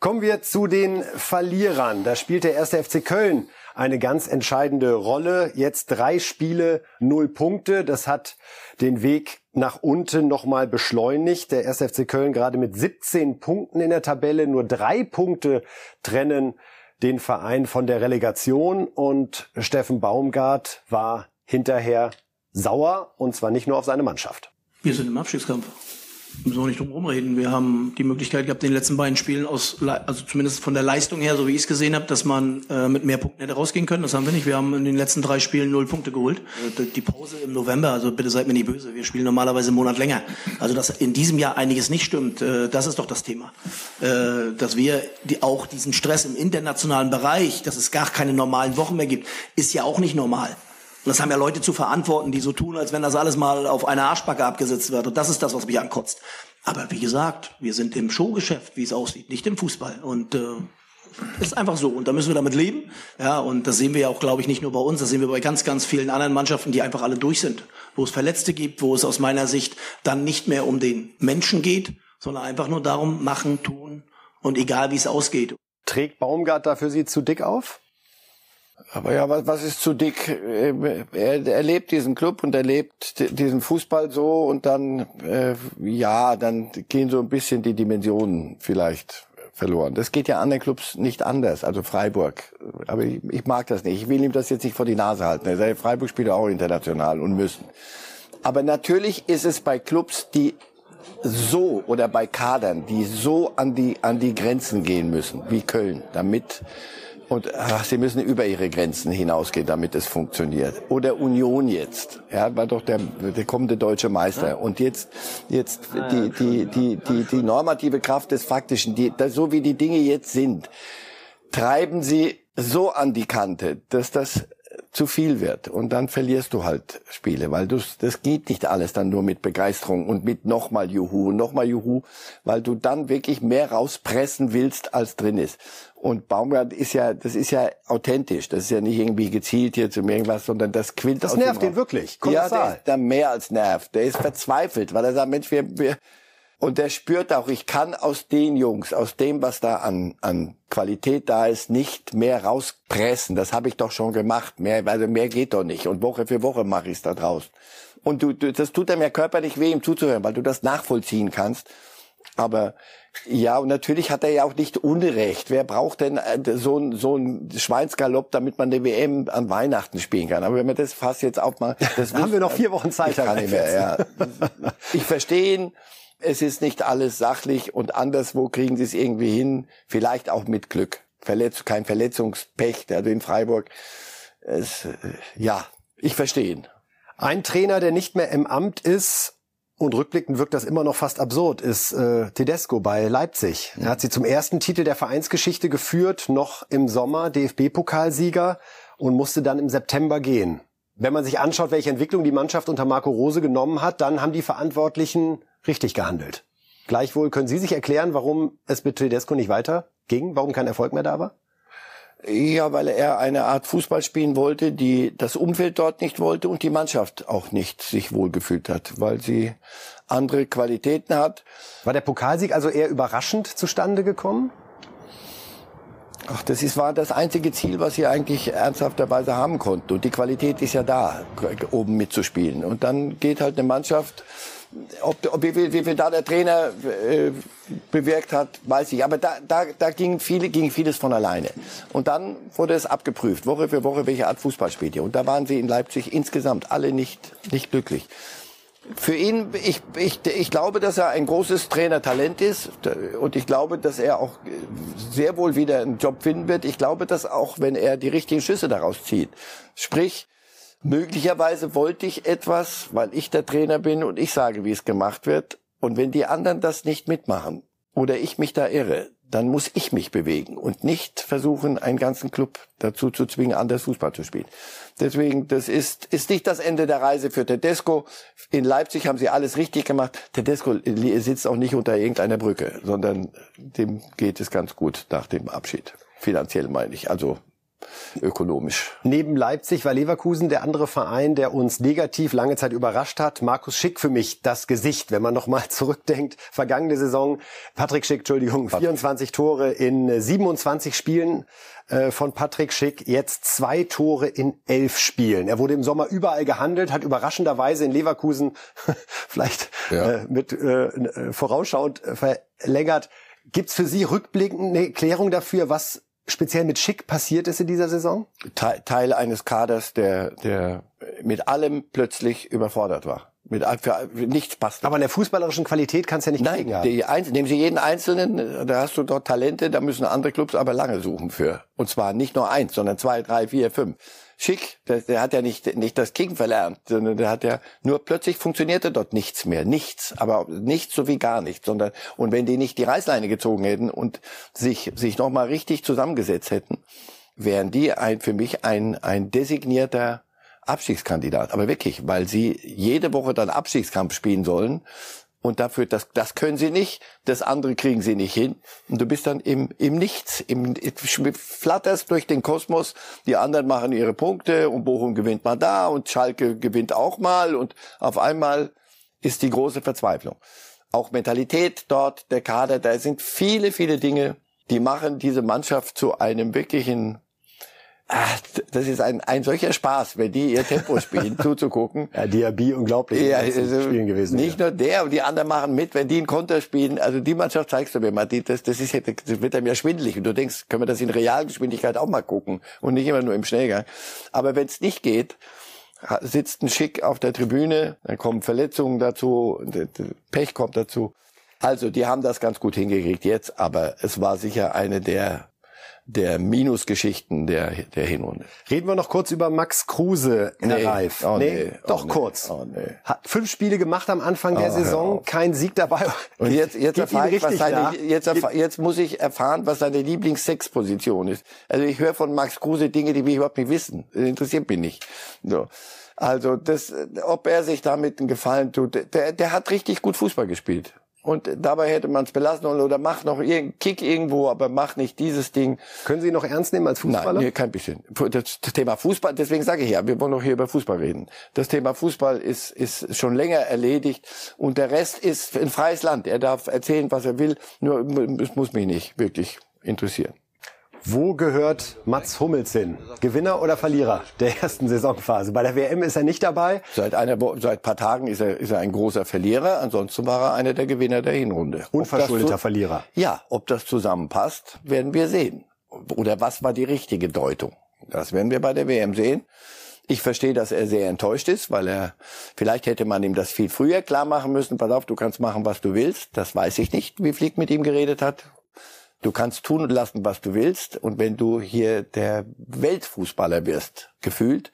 Kommen wir zu den Verlierern. Da spielt der erste FC Köln eine ganz entscheidende Rolle. Jetzt drei Spiele, null Punkte. Das hat den Weg nach unten nochmal beschleunigt. Der 1. FC Köln gerade mit 17 Punkten in der Tabelle. Nur drei Punkte trennen den Verein von der Relegation. Und Steffen Baumgart war hinterher sauer. Und zwar nicht nur auf seine Mannschaft. Wir sind im Abstiegskampf müssen wir nicht drum rumreden. Wir haben die Möglichkeit gehabt, in den letzten beiden Spielen aus, also zumindest von der Leistung her, so wie ich es gesehen habe, dass man äh, mit mehr Punkten hätte rausgehen können. Das haben wir nicht. Wir haben in den letzten drei Spielen null Punkte geholt. Äh, die Pause im November, also bitte seid mir nicht böse. Wir spielen normalerweise einen Monat länger. Also dass in diesem Jahr einiges nicht stimmt, äh, das ist doch das Thema. Äh, dass wir die, auch diesen Stress im internationalen Bereich, dass es gar keine normalen Wochen mehr gibt, ist ja auch nicht normal. Und das haben ja Leute zu verantworten, die so tun, als wenn das alles mal auf einer Arschbacke abgesetzt wird. Und das ist das, was mich ankotzt. Aber wie gesagt, wir sind im Showgeschäft, wie es aussieht, nicht im Fußball. Und äh, ist einfach so. Und da müssen wir damit leben. Ja, und das sehen wir ja auch, glaube ich, nicht nur bei uns, das sehen wir bei ganz, ganz vielen anderen Mannschaften, die einfach alle durch sind. Wo es Verletzte gibt, wo es aus meiner Sicht dann nicht mehr um den Menschen geht, sondern einfach nur darum, machen, tun und egal wie es ausgeht. Trägt Baumgart dafür Sie zu dick auf? Aber ja, was, was ist zu dick? Er, er lebt diesen Club und er lebt diesen Fußball so und dann, äh, ja, dann gehen so ein bisschen die Dimensionen vielleicht verloren. Das geht ja anderen Clubs nicht anders, also Freiburg. Aber ich, ich mag das nicht. Ich will ihm das jetzt nicht vor die Nase halten. Freiburg spielt auch international und müssen. Aber natürlich ist es bei Clubs, die so oder bei Kadern, die so an die an die Grenzen gehen müssen, wie Köln, damit und ach, sie müssen über ihre Grenzen hinausgehen, damit es funktioniert. Oder Union jetzt, ja, war doch der, der kommende deutsche Meister. Und jetzt, jetzt die, die, die, die, die normative Kraft des Faktischen, die, so wie die Dinge jetzt sind, treiben sie so an die Kante, dass das zu viel wird und dann verlierst du halt Spiele, weil du das geht nicht alles dann nur mit Begeisterung und mit nochmal Juhu nochmal Juhu, weil du dann wirklich mehr rauspressen willst, als drin ist. Und Baumgart ist ja, das ist ja authentisch, das ist ja nicht irgendwie gezielt hier zu irgendwas, sondern das quillt Das nervt ihn wirklich. Ja, der ist da mehr als nervt. Der ist verzweifelt, weil er sagt, Mensch, wir, wir und der spürt auch, ich kann aus den Jungs, aus dem, was da an, an Qualität da ist, nicht mehr rauspressen. Das habe ich doch schon gemacht. Mehr, also mehr geht doch nicht. Und Woche für Woche mache ich es da draußen. Und du, du, das tut einem ja körperlich weh, ihm zuzuhören, weil du das nachvollziehen kannst. Aber ja, und natürlich hat er ja auch nicht Unrecht. Wer braucht denn äh, so ein, so ein Schweinsgalopp, damit man die WM an Weihnachten spielen kann? Aber wenn wir das fast jetzt auch mal... Das *laughs* haben wir noch vier Wochen Zeit. Ich kann nicht mehr, ja. Ich verstehe ihn es ist nicht alles sachlich und anderswo kriegen sie es irgendwie hin, vielleicht auch mit Glück. Verletz, kein Verletzungspech, also in Freiburg. Es, äh, ja, ich verstehe ihn. Ein Trainer, der nicht mehr im Amt ist, und rückblickend wirkt das immer noch fast absurd, ist äh, Tedesco bei Leipzig. Er hat sie zum ersten Titel der Vereinsgeschichte geführt, noch im Sommer DFB-Pokalsieger und musste dann im September gehen. Wenn man sich anschaut, welche Entwicklung die Mannschaft unter Marco Rose genommen hat, dann haben die Verantwortlichen richtig gehandelt. Gleichwohl können Sie sich erklären, warum es mit Tedesco nicht weiter ging, warum kein Erfolg mehr da war? Ja, weil er eine Art Fußball spielen wollte, die das Umfeld dort nicht wollte und die Mannschaft auch nicht sich wohlgefühlt hat, weil sie andere Qualitäten hat. War der Pokalsieg also eher überraschend zustande gekommen? Ach, das ist, war das einzige Ziel, was sie eigentlich ernsthafterweise haben konnten. Und die Qualität ist ja da, oben mitzuspielen. Und dann geht halt eine Mannschaft ob, ob wie, wie viel da der Trainer äh, bewirkt hat, weiß ich. Aber da, da, da ging, viele, ging vieles von alleine. Und dann wurde es abgeprüft, Woche für Woche, welche Art Fußball spielt ihr. Und da waren sie in Leipzig insgesamt alle nicht, nicht glücklich. für ihn, ich, ich, ich glaube, dass er ein großes Trainertalent ist und ich glaube, dass er auch sehr wohl wieder einen Job finden wird. Ich glaube, dass auch, wenn er die richtigen Schüsse daraus zieht, sprich, möglicherweise wollte ich etwas, weil ich der Trainer bin und ich sage, wie es gemacht wird. Und wenn die anderen das nicht mitmachen oder ich mich da irre, dann muss ich mich bewegen und nicht versuchen, einen ganzen Club dazu zu zwingen, anders Fußball zu spielen. Deswegen, das ist, ist nicht das Ende der Reise für Tedesco. In Leipzig haben sie alles richtig gemacht. Tedesco sitzt auch nicht unter irgendeiner Brücke, sondern dem geht es ganz gut nach dem Abschied. Finanziell meine ich. Also ökonomisch. Neben Leipzig war Leverkusen der andere Verein, der uns negativ lange Zeit überrascht hat. Markus Schick für mich das Gesicht, wenn man nochmal *laughs* zurückdenkt. Vergangene Saison, Patrick Schick, Entschuldigung, 24 Tore in 27 Spielen äh, von Patrick Schick, jetzt zwei Tore in elf Spielen. Er wurde im Sommer überall gehandelt, hat überraschenderweise in Leverkusen *laughs* vielleicht ja. äh, mit äh, vorausschauend verlängert. Gibt's für Sie rückblickend eine Erklärung dafür, was speziell mit Schick passiert ist in dieser Saison? Teil eines Kaders, der, der mit allem plötzlich überfordert war. Mit für, nichts passt. Aber in der fußballerischen Qualität kannst du ja nicht Nein, die Einzel nehmen Sie jeden Einzelnen, da hast du dort Talente, da müssen andere Clubs aber lange suchen für. Und zwar nicht nur eins, sondern zwei, drei, vier, fünf. Schick, der, der hat ja nicht, nicht das King verlernt, sondern der hat ja, nur plötzlich funktionierte dort nichts mehr. Nichts, aber nichts so wie gar nichts, sondern, und wenn die nicht die Reißleine gezogen hätten und sich, sich nochmal richtig zusammengesetzt hätten, wären die ein, für mich ein, ein designierter Abstiegskandidat. Aber wirklich, weil sie jede Woche dann Abstiegskampf spielen sollen und dafür, das, das können sie nicht, das andere kriegen sie nicht hin. Und du bist dann im, im Nichts, im, flatterst durch den Kosmos, die anderen machen ihre Punkte und Bochum gewinnt mal da und Schalke gewinnt auch mal und auf einmal ist die große Verzweiflung. Auch Mentalität dort, der Kader, da sind viele, viele Dinge, die machen diese Mannschaft zu einem wirklichen Ach, das ist ein, ein solcher Spaß, wenn die ihr Tempo *laughs* spielen, zuzugucken. Ja, Diaby unglaublich ja, also Spielen gewesen. Nicht ja. nur der, und die anderen machen mit, wenn die einen Konter spielen. Also die Mannschaft zeigst du mir mal, die, das, das, ist, das wird einem ja schwindelig. Und du denkst, können wir das in Realgeschwindigkeit auch mal gucken und nicht immer nur im Schnellgang. Aber wenn es nicht geht, sitzt ein Schick auf der Tribüne, dann kommen Verletzungen dazu, Pech kommt dazu. Also, die haben das ganz gut hingekriegt jetzt, aber es war sicher eine der der Minusgeschichten der, der Hinrunde. Reden wir noch kurz über Max Kruse, Herr nee. Reif. Oh, nee. nee. Doch oh, kurz. Oh, nee. Hat fünf Spiele gemacht am Anfang der oh, Saison, kein Sieg dabei. Und jetzt, jetzt, erfahre ich, was seine, jetzt, erfahr, jetzt muss ich erfahren, was seine Lieblings-Sexposition ist. Also ich höre von Max Kruse Dinge, die wir überhaupt nicht wissen. Das interessiert mich nicht. So. Also das, ob er sich damit einen Gefallen tut, der, der hat richtig gut Fußball gespielt. Und dabei hätte man es belassen oder macht noch irgendeinen Kick irgendwo, aber macht nicht dieses Ding. Können Sie noch ernst nehmen als Fußballer? Nein, nee, kein bisschen. Das Thema Fußball, deswegen sage ich ja, wir wollen noch hier über Fußball reden. Das Thema Fußball ist, ist schon länger erledigt und der Rest ist ein freies Land. Er darf erzählen, was er will, nur es muss mich nicht wirklich interessieren. Wo gehört Mats Hummels hin? Gewinner oder Verlierer der ersten Saisonphase? Bei der WM ist er nicht dabei. Seit einer, seit paar Tagen ist er, ist er ein großer Verlierer. Ansonsten war er einer der Gewinner der Hinrunde. Unverschuldeter Verlierer. Ja, ob das zusammenpasst, werden wir sehen. Oder was war die richtige Deutung? Das werden wir bei der WM sehen. Ich verstehe, dass er sehr enttäuscht ist, weil er, vielleicht hätte man ihm das viel früher klar machen müssen. Pass auf, du kannst machen, was du willst. Das weiß ich nicht, wie Flick mit ihm geredet hat. Du kannst tun und lassen, was du willst. Und wenn du hier der Weltfußballer wirst, gefühlt,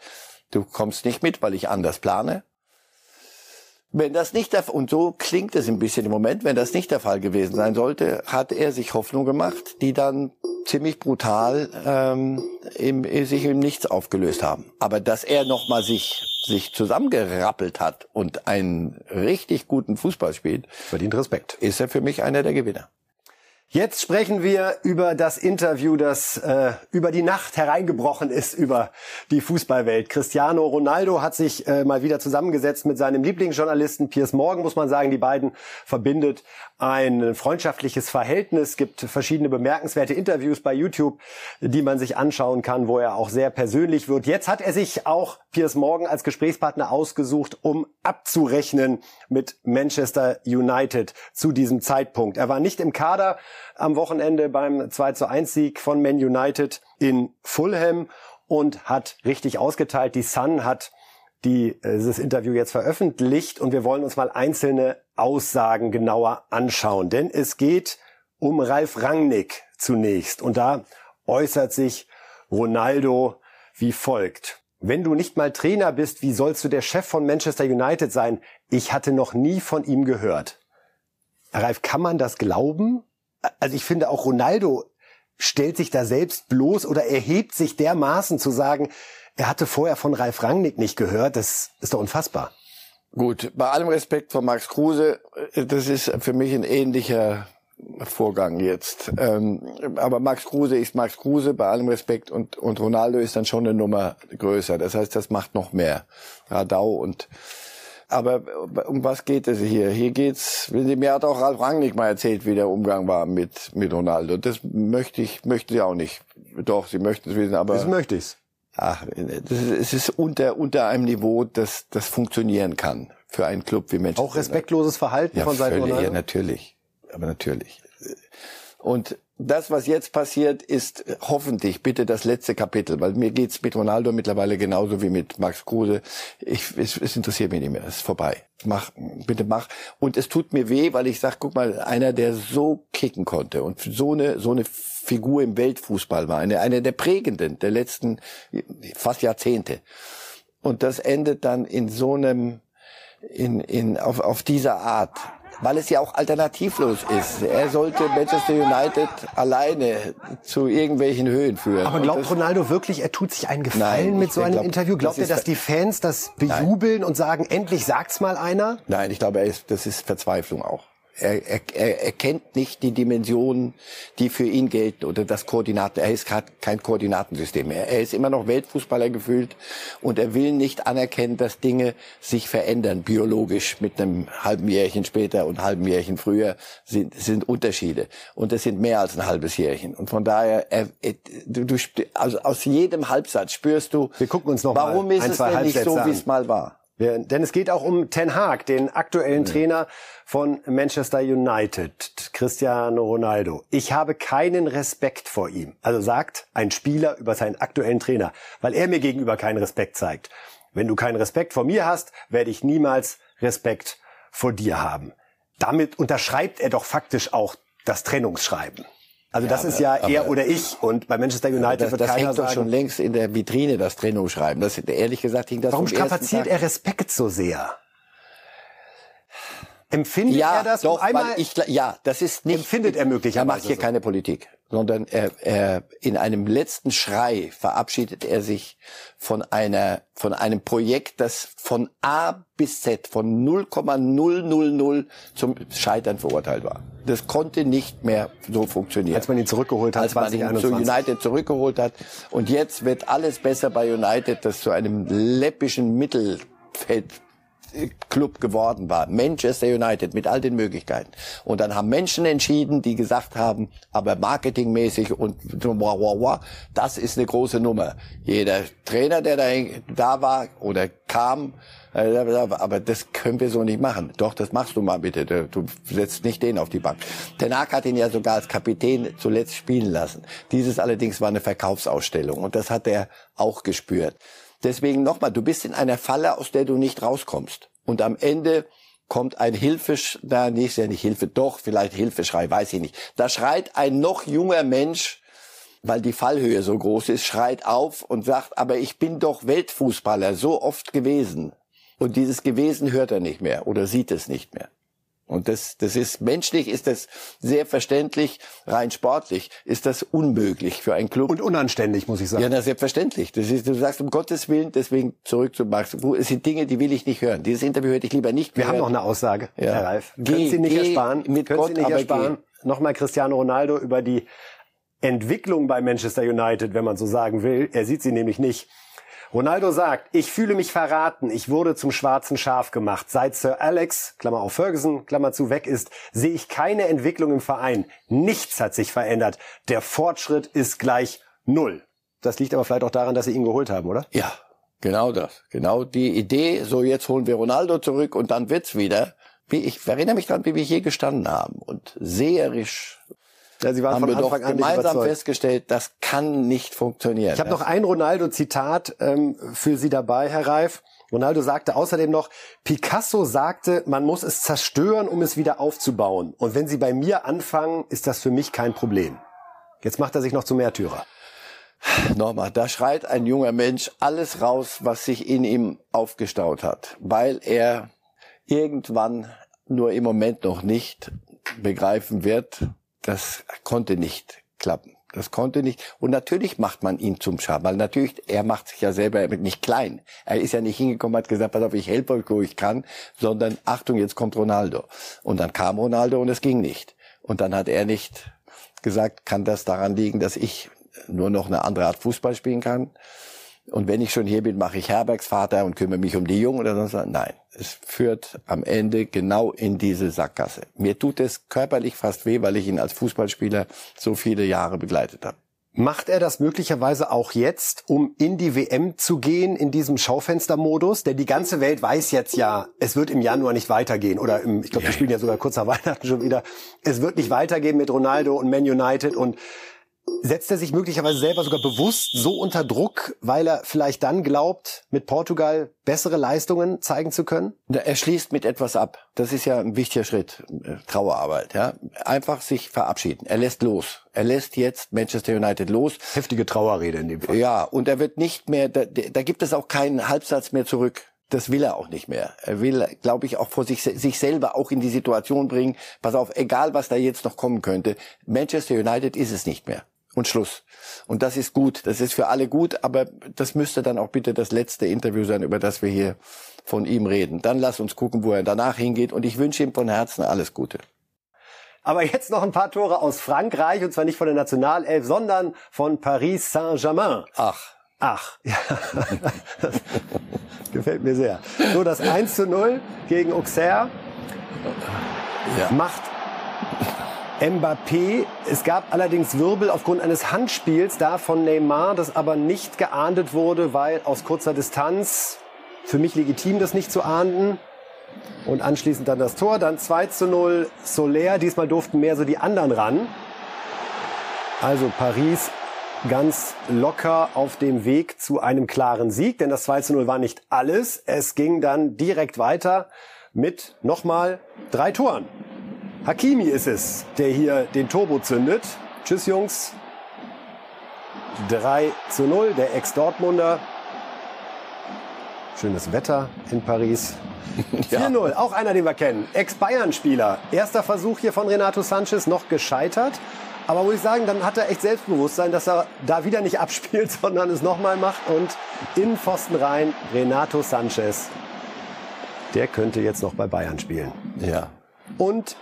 du kommst nicht mit, weil ich anders plane. Wenn das nicht der, und so klingt es ein bisschen im Moment, wenn das nicht der Fall gewesen sein sollte, hat er sich Hoffnung gemacht, die dann ziemlich brutal ähm, im, sich im Nichts aufgelöst haben. Aber dass er nochmal sich sich zusammengerappelt hat und einen richtig guten Fußball spielt, verdient Respekt. Ist er für mich einer der Gewinner. Jetzt sprechen wir über das Interview, das äh, über die Nacht hereingebrochen ist über die Fußballwelt. Cristiano Ronaldo hat sich äh, mal wieder zusammengesetzt mit seinem Lieblingsjournalisten Piers Morgan, muss man sagen. Die beiden verbindet ein freundschaftliches Verhältnis. Es gibt verschiedene bemerkenswerte Interviews bei YouTube, die man sich anschauen kann, wo er auch sehr persönlich wird. Jetzt hat er sich auch Piers Morgan als Gesprächspartner ausgesucht, um abzurechnen mit Manchester United zu diesem Zeitpunkt. Er war nicht im Kader am Wochenende beim 2 zu 1 Sieg von Man United in Fulham und hat richtig ausgeteilt. Die Sun hat dieses Interview jetzt veröffentlicht und wir wollen uns mal einzelne Aussagen genauer anschauen. Denn es geht um Ralf Rangnick zunächst. Und da äußert sich Ronaldo wie folgt. Wenn du nicht mal Trainer bist, wie sollst du der Chef von Manchester United sein? Ich hatte noch nie von ihm gehört. Ralf, kann man das glauben? Also ich finde auch Ronaldo stellt sich da selbst bloß oder erhebt sich dermaßen zu sagen, er hatte vorher von Ralf Rangnick nicht gehört. Das ist doch unfassbar. Gut, bei allem Respekt vor Max Kruse, das ist für mich ein ähnlicher Vorgang jetzt. Ähm, aber Max Kruse ist Max Kruse, bei allem Respekt, und, und Ronaldo ist dann schon eine Nummer größer. Das heißt, das macht noch mehr. Radau und aber um was geht es hier? Hier geht's, mir hat auch Ralf Rangnick mal erzählt, wie der Umgang war mit, mit Ronaldo. Das möchte ich, möchte sie auch nicht. Doch, sie möchten es wissen, aber. Das möchte ich's. Ach, das ist, es ist unter, unter einem Niveau, das, das funktionieren kann für einen Club wie Manchester. Auch respektloses Verhalten ja, von Seiten Ronaldo? Ja, natürlich. Aber natürlich. Und das, was jetzt passiert, ist hoffentlich bitte das letzte Kapitel, weil mir geht's mit Ronaldo mittlerweile genauso wie mit Max Kruse. Ich, es, es interessiert mich nicht mehr, es ist vorbei. Mach, bitte mach. Und es tut mir weh, weil ich sag, guck mal, einer, der so kicken konnte und so eine so eine Figur im Weltfußball war, eine, eine der prägenden der letzten fast Jahrzehnte. Und das endet dann in so einem in, in, auf, auf dieser Art weil es ja auch alternativlos ist. Er sollte Manchester United alleine zu irgendwelchen Höhen führen. Aber glaubt Ronaldo wirklich, er tut sich einen Gefallen Nein, mit so einem glaub, Interview? Glaubt er, dass die Fans das bejubeln Nein. und sagen, endlich sagt's mal einer? Nein, ich glaube, er ist, das ist Verzweiflung auch. Er, er, er, er kennt nicht die Dimensionen, die für ihn gelten oder das Koordinaten. Er ist kein Koordinatensystem mehr. Er ist immer noch Weltfußballer gefühlt und er will nicht anerkennen, dass Dinge sich verändern biologisch mit einem halben Jährchen später und halben Jährchen früher sind, sind Unterschiede und das sind mehr als ein halbes Jährchen und von daher er, du, du, also aus jedem Halbsatz spürst du, Wir gucken uns noch warum mal ist ein, es zwei denn nicht so, Halbsätze wie es mal war? Wir, denn es geht auch um Ten Hag, den aktuellen Trainer von Manchester United, Cristiano Ronaldo. Ich habe keinen Respekt vor ihm. Also sagt ein Spieler über seinen aktuellen Trainer, weil er mir gegenüber keinen Respekt zeigt. Wenn du keinen Respekt vor mir hast, werde ich niemals Respekt vor dir haben. Damit unterschreibt er doch faktisch auch das Trennungsschreiben. Also das aber- ist ja er aber- oder ich. Und bei Manchester United Das, wird das keiner hängt doch sagen, schon längst in der Vitrine, das Trennungsschreiben. Das, ehrlich gesagt hing das warum strapaziert er Respekt so sehr? Empfindet Ja, er das? doch, einmal, ich, ja, das ist nicht. Empfindet er möglicherweise Er macht hier so? keine Politik, sondern er, er, in einem letzten Schrei verabschiedet er sich von einer, von einem Projekt, das von A bis Z, von 0,000 zum Scheitern verurteilt war. Das konnte nicht mehr so funktionieren. als man ihn zurückgeholt hat, als man ihn zu 2021. United zurückgeholt hat. Und jetzt wird alles besser bei United, das zu einem läppischen Mittelfeld Club geworden war. Manchester United mit all den Möglichkeiten. Und dann haben Menschen entschieden, die gesagt haben, aber marketingmäßig und wah, wah, wah, das ist eine große Nummer. Jeder Trainer, der da, da war oder kam, äh, aber das können wir so nicht machen. Doch, das machst du mal bitte. Du setzt nicht den auf die Bank. Tenag hat ihn ja sogar als Kapitän zuletzt spielen lassen. Dieses allerdings war eine Verkaufsausstellung und das hat er auch gespürt. Deswegen nochmal, du bist in einer Falle, aus der du nicht rauskommst. Und am Ende kommt ein Hilfesch, da nee, ist ja nicht Hilfe, doch, vielleicht Hilfeschrei, weiß ich nicht. Da schreit ein noch junger Mensch, weil die Fallhöhe so groß ist, schreit auf und sagt, aber ich bin doch Weltfußballer so oft gewesen. Und dieses gewesen hört er nicht mehr oder sieht es nicht mehr. Und das, das ist menschlich, ist das sehr verständlich, rein sportlich ist das unmöglich für einen Club. Und unanständig, muss ich sagen. Ja, na, selbstverständlich. Das ist, du sagst um Gottes Willen, deswegen zurück zu Max. Wo- Es sind Dinge, die will ich nicht hören. Dieses Interview hätte ich lieber nicht Wir haben gehört. noch eine Aussage, Ja. Herr Reif. Geh, Können Sie nicht geh ersparen? mit Können Gott, Sie nicht ersparen? Nochmal Cristiano Ronaldo über die Entwicklung bei Manchester United, wenn man so sagen will. Er sieht sie nämlich nicht. Ronaldo sagt, ich fühle mich verraten, ich wurde zum schwarzen Schaf gemacht. Seit Sir Alex, Klammer auf Ferguson, Klammer zu, weg ist, sehe ich keine Entwicklung im Verein. Nichts hat sich verändert. Der Fortschritt ist gleich null. Das liegt aber vielleicht auch daran, dass sie ihn geholt haben, oder? Ja, genau das. Genau die Idee, so jetzt holen wir Ronaldo zurück und dann wird's wieder. Wie, ich erinnere mich dran, wie wir hier gestanden haben und seherisch Ja, sie waren haben von wir doch Anfang an gemeinsam überzeugt. festgestellt, das kann nicht funktionieren. Ich habe noch ein Ronaldo-Zitat ähm, für Sie dabei, Herr Reif. Ronaldo sagte außerdem noch, Picasso sagte, man muss es zerstören, um es wieder aufzubauen. Und wenn Sie bei mir anfangen, ist das für mich kein Problem. Jetzt macht er sich noch zum Märtyrer. Nochmal, da schreit ein junger Mensch alles raus, was sich in ihm aufgestaut hat, weil er irgendwann nur im Moment noch nicht begreifen wird, das konnte nicht klappen. Das konnte nicht. Und natürlich macht man ihn zum Scham, weil natürlich, er macht sich ja selber nicht klein. Er ist ja nicht hingekommen, hat gesagt, pass auf, ich helfe euch, wo ich kann, sondern Achtung, jetzt kommt Ronaldo. Und dann kam Ronaldo und es ging nicht. Und dann hat er nicht gesagt, kann das daran liegen, dass ich nur noch eine andere Art Fußball spielen kann. Und wenn ich schon hier bin, mache ich Herbergsvater und kümmere mich um die Jungen oder sonst was. Nein, es führt am Ende genau in diese Sackgasse. Mir tut es körperlich fast weh, weil ich ihn als Fußballspieler so viele Jahre begleitet habe. Macht er das möglicherweise auch jetzt, um in die WM zu gehen, in diesem Schaufenstermodus? Denn die ganze Welt weiß jetzt ja, es wird im Januar nicht weitergehen. Oder im, ich glaube, wir spielen ja sogar kurz nach Weihnachten schon wieder. Es wird nicht weitergehen mit Ronaldo und Man United. Und setzt er sich möglicherweise selber sogar bewusst so unter Druck, weil er vielleicht dann glaubt, mit Portugal bessere Leistungen zeigen zu können? Er schließt mit etwas ab. Das ist ja ein wichtiger Schritt. Äh, Trauerarbeit, ja. Einfach sich verabschieden. Er lässt los. Er lässt jetzt Manchester United los. Heftige Trauerrede in dem Fall. Ja, und er wird nicht mehr, da, da gibt es auch keinen Halbsatz mehr zurück. Das will er auch nicht mehr. Er will, glaube ich, auch vor sich, sich selber auch in die Situation bringen. Pass auf, egal was da jetzt noch kommen könnte. Manchester United ist es nicht mehr und Schluss. Und das ist gut, das ist für alle gut, aber das müsste dann auch bitte das letzte Interview sein, über das wir hier von ihm reden. Dann lass uns gucken, wo er danach hingeht und ich wünsche ihm von Herzen alles Gute. Aber jetzt noch ein paar Tore aus Frankreich und zwar nicht von der Nationalelf, sondern von Paris Saint-Germain. Ach. Ach, ja. *laughs* gefällt mir sehr. So, das 1 zu 0 gegen Auxerre ja. macht Mbappé. Es gab allerdings Wirbel aufgrund eines Handspiels da von Neymar, das aber nicht geahndet wurde, weil aus kurzer Distanz für mich legitim, das nicht zu ahnden. Und anschließend dann das Tor, dann 2 zu 0 Soler. Diesmal durften mehr so die anderen ran. Also Paris ganz locker auf dem Weg zu einem klaren Sieg, denn das 2 zu 0 war nicht alles. Es ging dann direkt weiter mit nochmal drei Toren. Hakimi ist es, der hier den Turbo zündet. Tschüss Jungs. 3 zu 0, der Ex-Dortmunder. Schönes Wetter in Paris. *laughs* 4-0, auch einer, den wir kennen. Ex-Bayern-Spieler. Erster Versuch hier von Renato Sanchez, noch gescheitert. Aber muss ich sagen, dann hat er echt Selbstbewusstsein, dass er da wieder nicht *laughs* abspielt, sondern es nochmal macht. Und in Pfosten rein, Renato Sanchez. Der könnte jetzt noch bei Bayern spielen. Ja. Und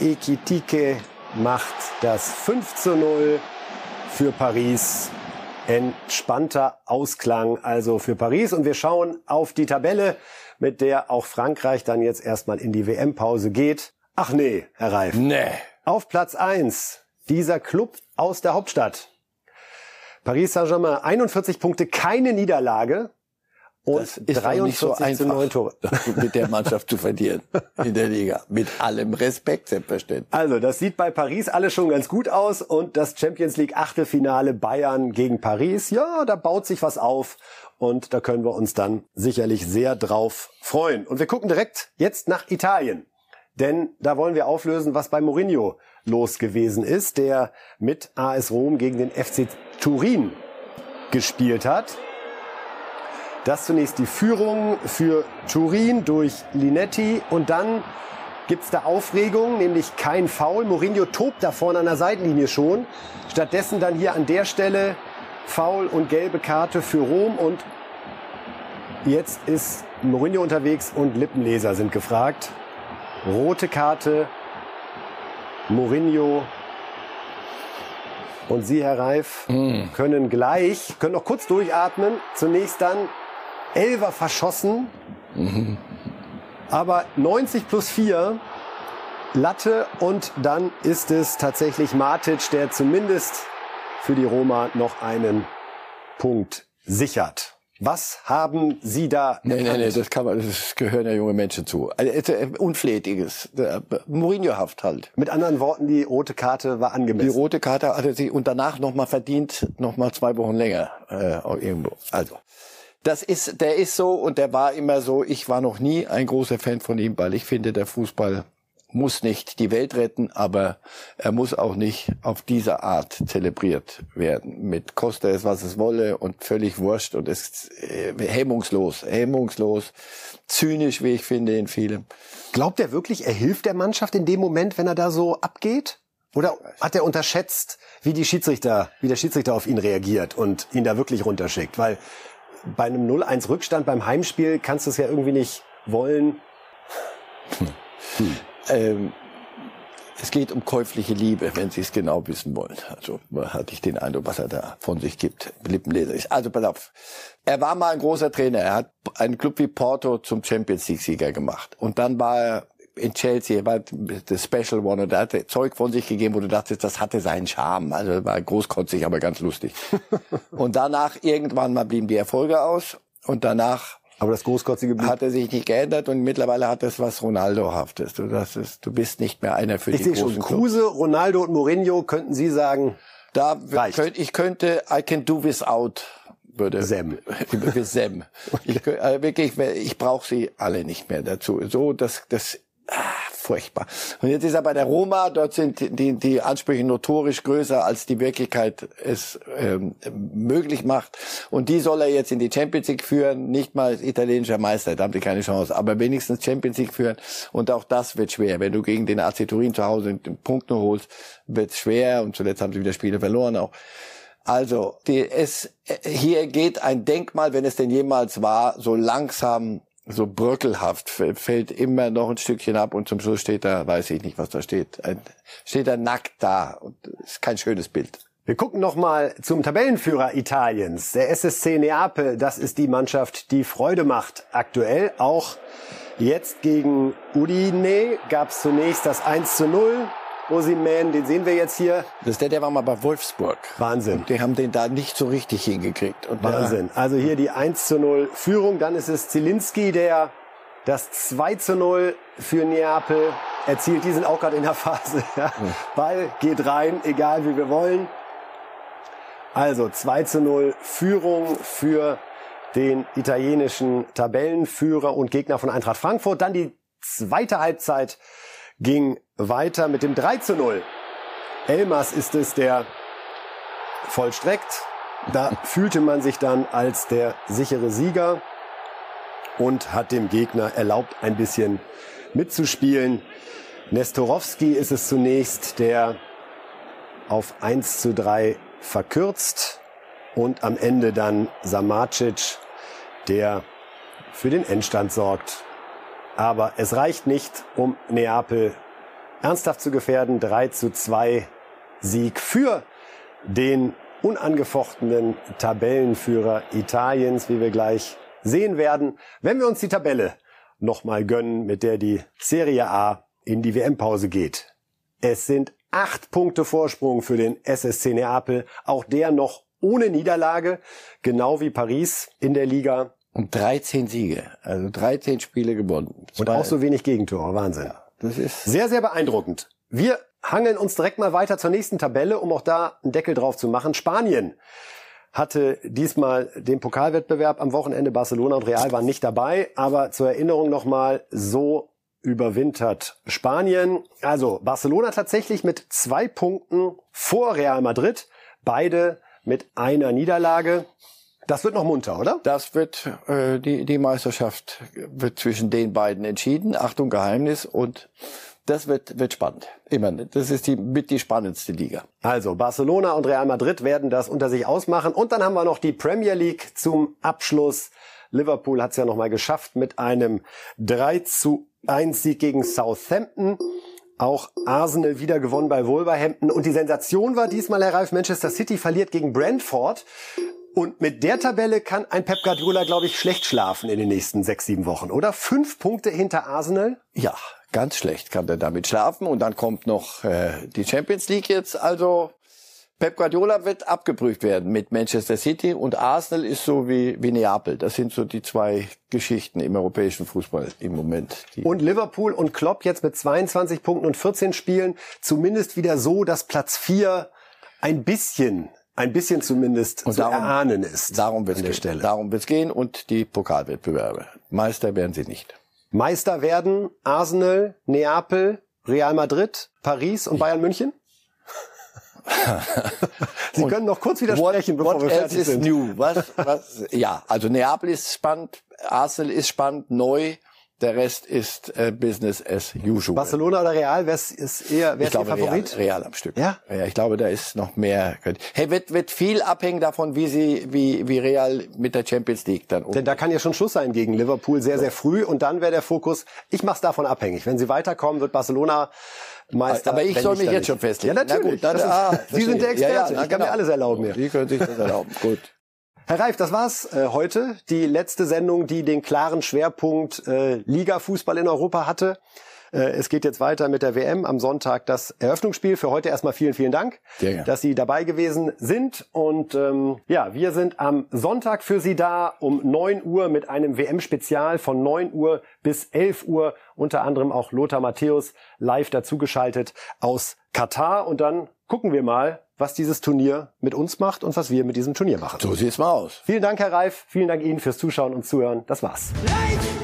Ekitike macht das 5 zu 0 für Paris. Entspannter Ausklang also für Paris. Und wir schauen auf die Tabelle, mit der auch Frankreich dann jetzt erstmal in die WM-Pause geht. Ach nee, Herr Reif. Nee. Auf Platz 1 dieser Club aus der Hauptstadt. Paris Saint-Germain 41 Punkte, keine Niederlage. Und das ist 43 so einfach, Tore. *laughs* mit der Mannschaft zu verlieren in der Liga. Mit allem Respekt, selbstverständlich. Also, das sieht bei Paris alles schon ganz gut aus. Und das Champions League Achtelfinale Bayern gegen Paris, ja, da baut sich was auf. Und da können wir uns dann sicherlich sehr drauf freuen. Und wir gucken direkt jetzt nach Italien. Denn da wollen wir auflösen, was bei Mourinho los gewesen ist, der mit AS Rom gegen den FC Turin gespielt hat. Das zunächst die Führung für Turin durch Linetti und dann gibt's da Aufregung, nämlich kein Foul. Mourinho tobt da vorne an der Seitenlinie schon. Stattdessen dann hier an der Stelle Foul und gelbe Karte für Rom und jetzt ist Mourinho unterwegs und Lippenleser sind gefragt. Rote Karte, Mourinho und Sie, Herr Reif, mm. können gleich, können noch kurz durchatmen. Zunächst dann Elver verschossen. Aber 90 plus 4 Latte und dann ist es tatsächlich Matic, der zumindest für die Roma noch einen Punkt sichert. Was haben Sie da? Nee, nee, nee, das kann man, das gehören ja junge Menschen zu. Also, unflätiges, Mourinho-haft halt. Mit anderen Worten, die rote Karte war angemessen. Die rote Karte hatte sie und danach nochmal verdient, nochmal zwei Wochen länger, äh, irgendwo. Also. Das ist, der ist so und der war immer so. Ich war noch nie ein großer Fan von ihm, weil ich finde, der Fußball muss nicht die Welt retten, aber er muss auch nicht auf diese Art zelebriert werden. Mit Koste es, was es wolle und völlig wurscht und es äh, hemmungslos, hemmungslos, zynisch, wie ich finde, in vielem. Glaubt er wirklich, er hilft der Mannschaft in dem Moment, wenn er da so abgeht? Oder hat er unterschätzt, wie die Schiedsrichter, wie der Schiedsrichter auf ihn reagiert und ihn da wirklich runterschickt? Weil bei einem 0-1 Rückstand beim Heimspiel kannst du es ja irgendwie nicht wollen. Hm. Ähm, es geht um käufliche Liebe, wenn Sie es genau wissen wollen. Also hatte ich den Eindruck, was er da von sich gibt. Lippenleser ist. Also pass auf. Er war mal ein großer Trainer. Er hat einen Club wie Porto zum Champions League Sieger gemacht. Und dann war er in Chelsea, er war der Special One und er hatte Zeug von sich gegeben, wo du dachtest, das hatte seinen Charme. Also war großkotzig, aber ganz lustig. *laughs* und danach irgendwann mal blieben die Erfolge aus und danach aber das großkotzige Blut hat er sich nicht geändert und mittlerweile hat es was Ronaldo-haftes. Du, das ist, du bist nicht mehr einer für ich die großen schon. Kruse, Ronaldo und Mourinho könnten Sie sagen, da könnt, ich könnte I can do without würde Sem. *laughs* Sem. Ich, äh, wirklich, ich brauche sie alle nicht mehr dazu. So, das, das Ah, furchtbar. Und jetzt ist er bei der Roma, dort sind die, die Ansprüche notorisch größer, als die Wirklichkeit es ähm, möglich macht. Und die soll er jetzt in die Champions League führen, nicht mal als italienischer Meister, da haben sie keine Chance, aber wenigstens Champions League führen. Und auch das wird schwer. Wenn du gegen den AC Turin zu Hause einen Punkt nur holst, wird schwer. Und zuletzt haben sie wieder Spiele verloren auch. Also, die, es, hier geht ein Denkmal, wenn es denn jemals war, so langsam so bröckelhaft, fällt immer noch ein Stückchen ab und zum Schluss steht da, weiß ich nicht, was da steht, steht er nackt da und ist kein schönes Bild. Wir gucken noch mal zum Tabellenführer Italiens, der SSC Neapel. Das ist die Mannschaft, die Freude macht. Aktuell auch jetzt gegen Udine gab es zunächst das 1 zu 0. Osiman, den sehen wir jetzt hier. Das ist der, der war mal bei Wolfsburg. Wahnsinn. Und die haben den da nicht so richtig hingekriegt. Und Wahnsinn. Also hier die 1 zu 0 Führung. Dann ist es Zielinski, der das 2 zu 0 für Neapel erzielt. Die sind auch gerade in der Phase. *laughs* Ja. Ball geht rein, egal wie wir wollen. Also 2 zu 0 Führung für den italienischen Tabellenführer und Gegner von Eintracht Frankfurt. Dann die zweite Halbzeit ging weiter mit dem 3 zu 0. Elmas ist es, der vollstreckt. Da fühlte man sich dann als der sichere Sieger und hat dem Gegner erlaubt, ein bisschen mitzuspielen. Nestorowski ist es zunächst, der auf 1 zu 3 verkürzt und am Ende dann Samacic, der für den Endstand sorgt. Aber es reicht nicht, um Neapel ernsthaft zu gefährden. 3 zu 2 Sieg für den unangefochtenen Tabellenführer Italiens, wie wir gleich sehen werden, wenn wir uns die Tabelle nochmal gönnen, mit der die Serie A in die WM-Pause geht. Es sind acht Punkte Vorsprung für den SSC Neapel, auch der noch ohne Niederlage, genau wie Paris in der Liga. Und 13 Siege, also 13 Spiele gewonnen. Und auch so wenig Gegentore, Wahnsinn. Ja. Das ist sehr, sehr beeindruckend. Wir hangeln uns direkt mal weiter zur nächsten Tabelle, um auch da einen Deckel drauf zu machen. Spanien hatte diesmal den Pokalwettbewerb am Wochenende. Barcelona und Real waren nicht dabei, aber zur Erinnerung nochmal, so überwintert Spanien. Also Barcelona tatsächlich mit zwei Punkten vor Real Madrid, beide mit einer Niederlage. Das wird noch munter, oder? Das wird äh, die die Meisterschaft wird zwischen den beiden entschieden. Achtung Geheimnis und das wird wird spannend. Immer. Das ist die mit die spannendste Liga. Also Barcelona und Real Madrid werden das unter sich ausmachen und dann haben wir noch die Premier League zum Abschluss. Liverpool hat es ja noch mal geschafft mit einem 3 zu 1 Sieg gegen Southampton. Auch Arsenal wieder gewonnen bei Wolverhampton. Und die Sensation war diesmal, Herr Ralf, Manchester City verliert gegen Brentford. Und mit der Tabelle kann ein Pep Guardiola, glaube ich, schlecht schlafen in den nächsten sechs, sieben Wochen, oder? Fünf Punkte hinter Arsenal? Ja, ganz schlecht kann er damit schlafen. Und dann kommt noch äh, die Champions League jetzt. Also Pep Guardiola wird abgeprüft werden mit Manchester City und Arsenal ist so wie, wie Neapel. Das sind so die zwei Geschichten im europäischen Fußball im Moment. Und Liverpool und Klopp jetzt mit 22 Punkten und 14 Spielen zumindest wieder so, dass Platz 4 ein bisschen ein bisschen zumindest Und zu darum- erahnen ist. Darum wird es gehen. Darum wird's gehen und die Pokalwettbewerbe. Meister werden sie nicht. Meister werden Arsenal, Neapel, Real Madrid, Paris und Bayern München? *laughs* Sie können noch kurz widersprechen, bevor what wir else fertig is sind. new? Was, was, ja, also Neapel ist spannend, Arsenal ist spannend, neu. Der Rest ist äh, Business as usual. Barcelona oder Real, wer ist eher, wer ich ist glaube Real, Favorit? Real am Stück. Ja? ja, ich glaube, da ist noch mehr. Hey, wird, wird viel abhängen davon, wie sie, wie, wie Real mit der Champions League dann um. Denn da kann ja schon Schluss sein gegen Liverpool sehr, sehr früh und dann wäre der Fokus, ich mache es davon abhängig. Wenn sie weiterkommen, wird Barcelona Meister. Aber ich soll mich jetzt nicht. schon festlegen. Ja, natürlich. Na gut, dann, ah, Sie sind der Experte. Ja, ja, na, ich kann mir genau. alles erlauben hier. Sie können sich das erlauben. Gut. Herr Reif, das war's äh, heute. Die letzte Sendung, die den klaren Schwerpunkt äh, Liga-Fußball in Europa hatte. Äh, es geht jetzt weiter mit der WM am Sonntag das Eröffnungsspiel. Für heute erstmal vielen, vielen Dank, gerne. dass Sie dabei gewesen sind. Und ähm, ja, wir sind am Sonntag für Sie da um 9 Uhr mit einem WM-Spezial von 9 Uhr bis 11 Uhr. Unter anderem auch Lothar Matthäus live dazugeschaltet aus Katar. Und dann gucken wir mal, was dieses Turnier mit uns macht und was wir mit diesem Turnier machen. So sieht's mal aus. Vielen Dank, Herr Reif. Vielen Dank Ihnen fürs Zuschauen und Zuhören. Das war's. Ladies